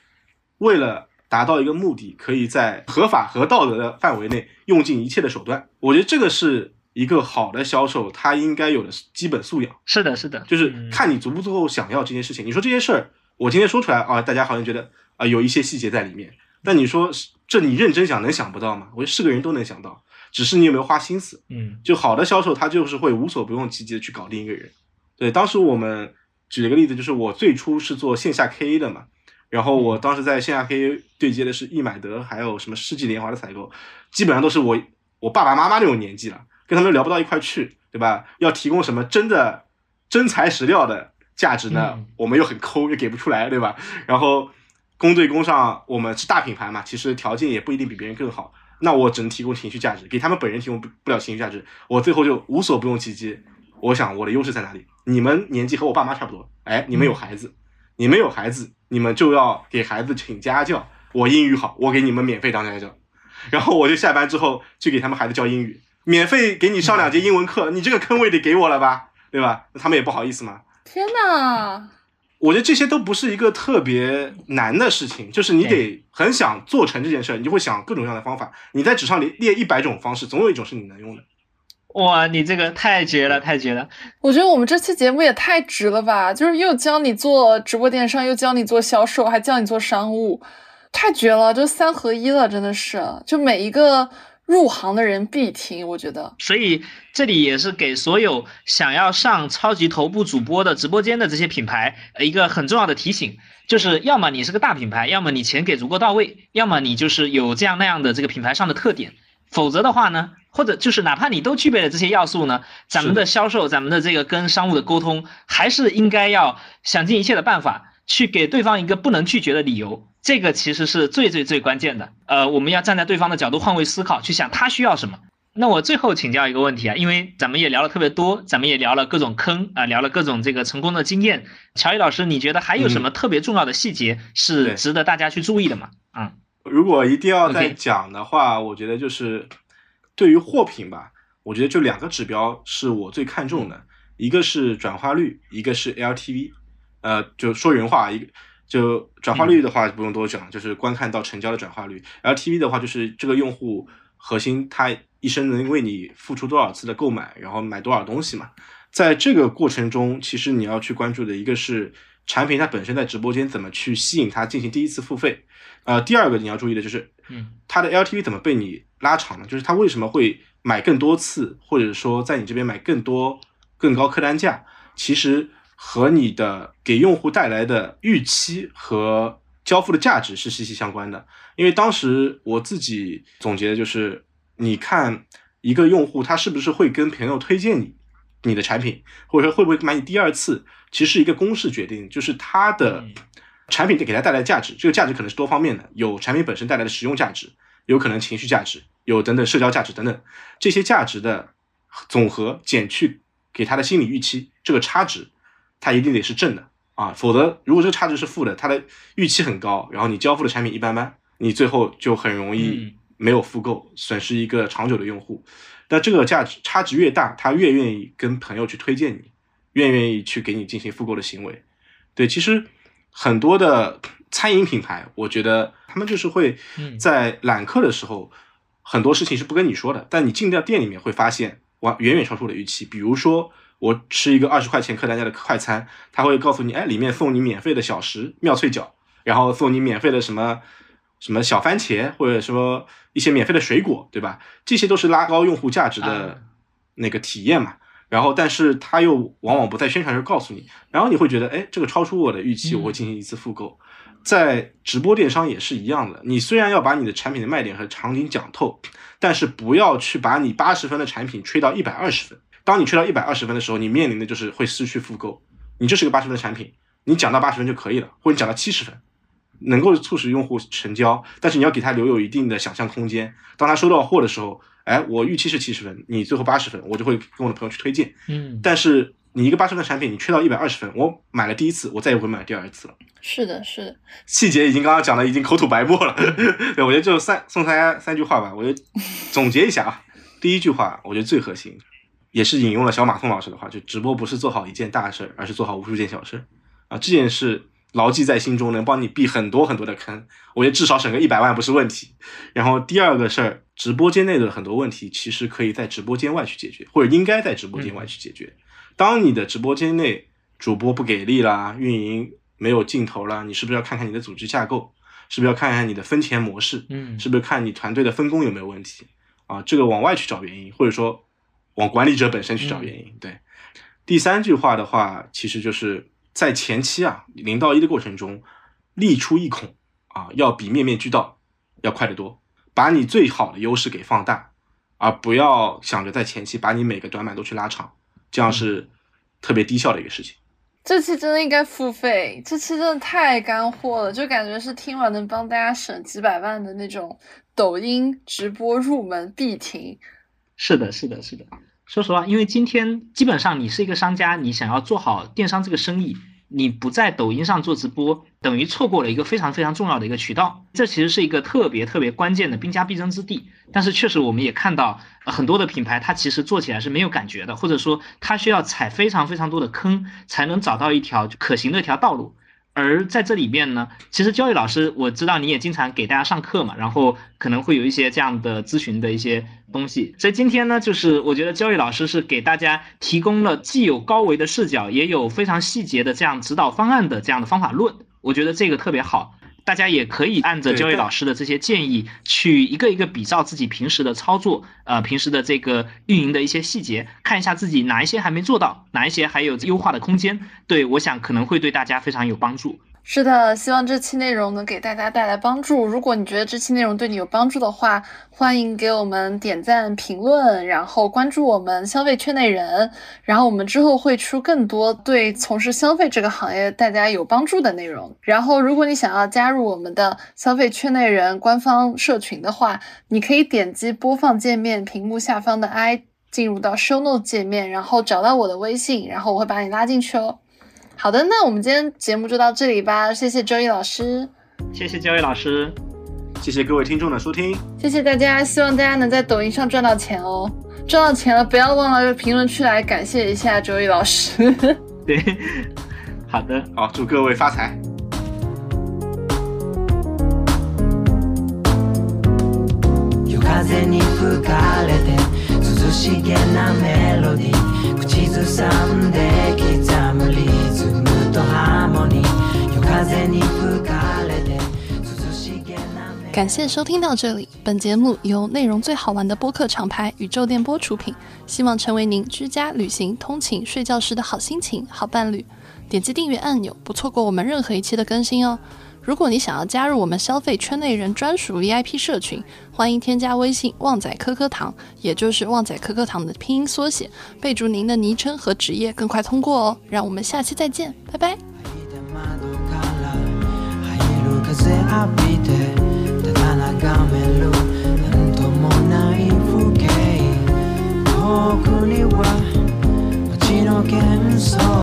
为了达到一个目的，可以在合法和道德的范围内用尽一切的手段。我觉得这个是一个好的销售他应该有的基本素养。是的，是的，就是看你足不足够想要这件事情。你说这些事儿，我今天说出来啊，大家好像觉得啊有一些细节在里面。但你说这你认真想能想不到吗？我觉得是个人都能想到，只是你有没有花心思。嗯，就好的销售他就是会无所不用其极的去搞定一个人。对，当时我们举了个例子，就是我最初是做线下 KA 的嘛，然后我当时在线下 KA 对接的是易买得，还有什么世纪联华的采购，基本上都是我我爸爸妈妈那种年纪了，跟他们聊不到一块去，对吧？要提供什么真的真材实料的价值呢？我们又很抠，又给不出来，对吧？然后。公对公上，我们是大品牌嘛，其实条件也不一定比别人更好。那我只能提供情绪价值，给他们本人提供不不了情绪价值，我最后就无所不用其极。我想我的优势在哪里？你们年纪和我爸妈差不多，哎，你们有孩子，你们有孩子，你们就要给孩子请家教。我英语好，我给你们免费当家教，然后我就下班之后去给他们孩子教英语，免费给你上两节英文课。你这个坑位得给我了吧，对吧？那他们也不好意思嘛。天哪！我觉得这些都不是一个特别难的事情，就是你得很想做成这件事儿，你就会想各种各样的方法。你在纸上列列一百种方式，总有一种是你能用的。哇，你这个太绝了，太绝了！我觉得我们这期节目也太值了吧，就是又教你做直播电商，又教你做销售，还教你做商务，太绝了，就三合一了，真的是，就每一个。入行的人必听，我觉得。所以这里也是给所有想要上超级头部主播的直播间的这些品牌一个很重要的提醒，就是要么你是个大品牌，要么你钱给足够到位，要么你就是有这样那样的这个品牌上的特点，否则的话呢，或者就是哪怕你都具备了这些要素呢，咱们的销售，咱们的这个跟商务的沟通，还是应该要想尽一切的办法去给对方一个不能拒绝的理由。这个其实是最最最关键的，呃，我们要站在对方的角度换位思考，去想他需要什么。那我最后请教一个问题啊，因为咱们也聊了特别多，咱们也聊了各种坑啊，聊了各种这个成功的经验。乔伊老师，你觉得还有什么特别重要的细节是值得大家去注意的吗？嗯，如果一定要再讲的话，我觉得就是对于货品吧，我觉得就两个指标是我最看重的，一个是转化率，一个是 LTV。呃，就说人话一个。就转化率的话不用多讲，就是观看到成交的转化率。LTV 的话就是这个用户核心他一生能为你付出多少次的购买，然后买多少东西嘛。在这个过程中，其实你要去关注的一个是产品它本身在直播间怎么去吸引他进行第一次付费。呃，第二个你要注意的就是，嗯，它的 LTV 怎么被你拉长呢？就是他为什么会买更多次，或者说在你这边买更多、更高客单价？其实。和你的给用户带来的预期和交付的价值是息息相关的。因为当时我自己总结的就是，你看一个用户他是不是会跟朋友推荐你你的产品，或者说会不会买你第二次，其实是一个公式决定，就是他的产品给他带来的价值。这个价值可能是多方面的，有产品本身带来的实用价值，有可能情绪价值，有等等社交价值等等这些价值的总和减去给他的心理预期，这个差值。它一定得是正的啊，否则如果这个差值是负的，他的预期很高，然后你交付的产品一般般，你最后就很容易没有复购，损失一个长久的用户。那这个价值差值越大，他越愿意跟朋友去推荐你，越愿意去给你进行复购的行为。对，其实很多的餐饮品牌，我觉得他们就是会在揽客的时候，很多事情是不跟你说的，但你进到店里面会发现，哇，远远超出我的预期。比如说。我吃一个二十块钱客单价的快餐，他会告诉你，哎，里面送你免费的小食妙脆角，然后送你免费的什么什么小番茄，或者说一些免费的水果，对吧？这些都是拉高用户价值的那个体验嘛。然后，但是他又往往不在宣传时告诉你，然后你会觉得，哎，这个超出我的预期，我会进行一次复购。在直播电商也是一样的，你虽然要把你的产品的卖点和场景讲透，但是不要去把你八十分的产品吹到一百二十分。当你吹到一百二十分的时候，你面临的就是会失去复购。你就是个八十分的产品，你讲到八十分就可以了，或者你讲到七十分，能够促使用户成交，但是你要给他留有一定的想象空间。当他收到货的时候，哎，我预期是七十分，你最后八十分，我就会跟我的朋友去推荐。嗯，但是你一个八十分的产品，你吹到一百二十分，我买了第一次，我再也不会买第二次了。是的，是的，细节已经刚刚讲的已经口吐白沫了。对，我觉得就三送大家三句话吧，我就总结一下啊。第一句话我觉得最核心，也是引用了小马宋老师的话，就直播不是做好一件大事，而是做好无数件小事啊。这件事牢记在心中，能帮你避很多很多的坑。我觉得至少省个一百万不是问题。然后第二个事儿，直播间内的很多问题，其实可以在直播间外去解决，或者应该在直播间外去解决。当你的直播间内主播不给力啦，运营没有劲头啦，你是不是要看看你的组织架构？是不是要看看你的分钱模式？嗯，是不是看你团队的分工有没有问题？啊，这个往外去找原因，或者说往管理者本身去找原因。对，第三句话的话，其实就是在前期啊，零到一的过程中，力出一孔啊，要比面面俱到要快得多，把你最好的优势给放大，而不要想着在前期把你每个短板都去拉长，这样是特别低效的一个事情。这期真的应该付费，这期真的太干货了，就感觉是听完能帮大家省几百万的那种抖音直播入门必听。是的，是的，是的。说实话，因为今天基本上你是一个商家，你想要做好电商这个生意。你不在抖音上做直播，等于错过了一个非常非常重要的一个渠道。这其实是一个特别特别关键的兵家必争之地。但是确实，我们也看到很多的品牌，它其实做起来是没有感觉的，或者说它需要踩非常非常多的坑，才能找到一条可行的一条道路。而在这里面呢，其实教育老师，我知道你也经常给大家上课嘛，然后可能会有一些这样的咨询的一些东西。所以今天呢，就是我觉得教育老师是给大家提供了既有高维的视角，也有非常细节的这样指导方案的这样的方法论，我觉得这个特别好。大家也可以按着教委老师的这些建议，去一个一个比照自己平时的操作，呃，平时的这个运营的一些细节，看一下自己哪一些还没做到，哪一些还有优化的空间。对，我想可能会对大家非常有帮助。是的，希望这期内容能给大家带来帮助。如果你觉得这期内容对你有帮助的话，欢迎给我们点赞、评论，然后关注我们消费圈内人。然后我们之后会出更多对从事消费这个行业大家有帮助的内容。然后，如果你想要加入我们的消费圈内人官方社群的话，你可以点击播放界面屏幕下方的 i，进入到 show note 界面，然后找到我的微信，然后我会把你拉进去哦。好的，那我们今天节目就到这里吧。谢谢周易老师，谢谢周易老师，谢谢各位听众的收听，谢谢大家。希望大家能在抖音上赚到钱哦！赚到钱了，不要忘了评论区来感谢一下周易老师。对，好的，好，祝各位发财。感谢收听到这里，本节目由内容最好玩的播客厂牌宇宙电波出品，希望成为您居家、旅行、通勤、睡觉时的好心情、好伴侣。点击订阅按钮，不错过我们任何一期的更新哦。如果你想要加入我们消费圈内人专属 VIP 社群，欢迎添加微信“旺仔颗颗糖”，也就是“旺仔颗颗糖”的拼音缩写，备注您的昵称和职业，更快通过哦。让我们下期再见，拜拜。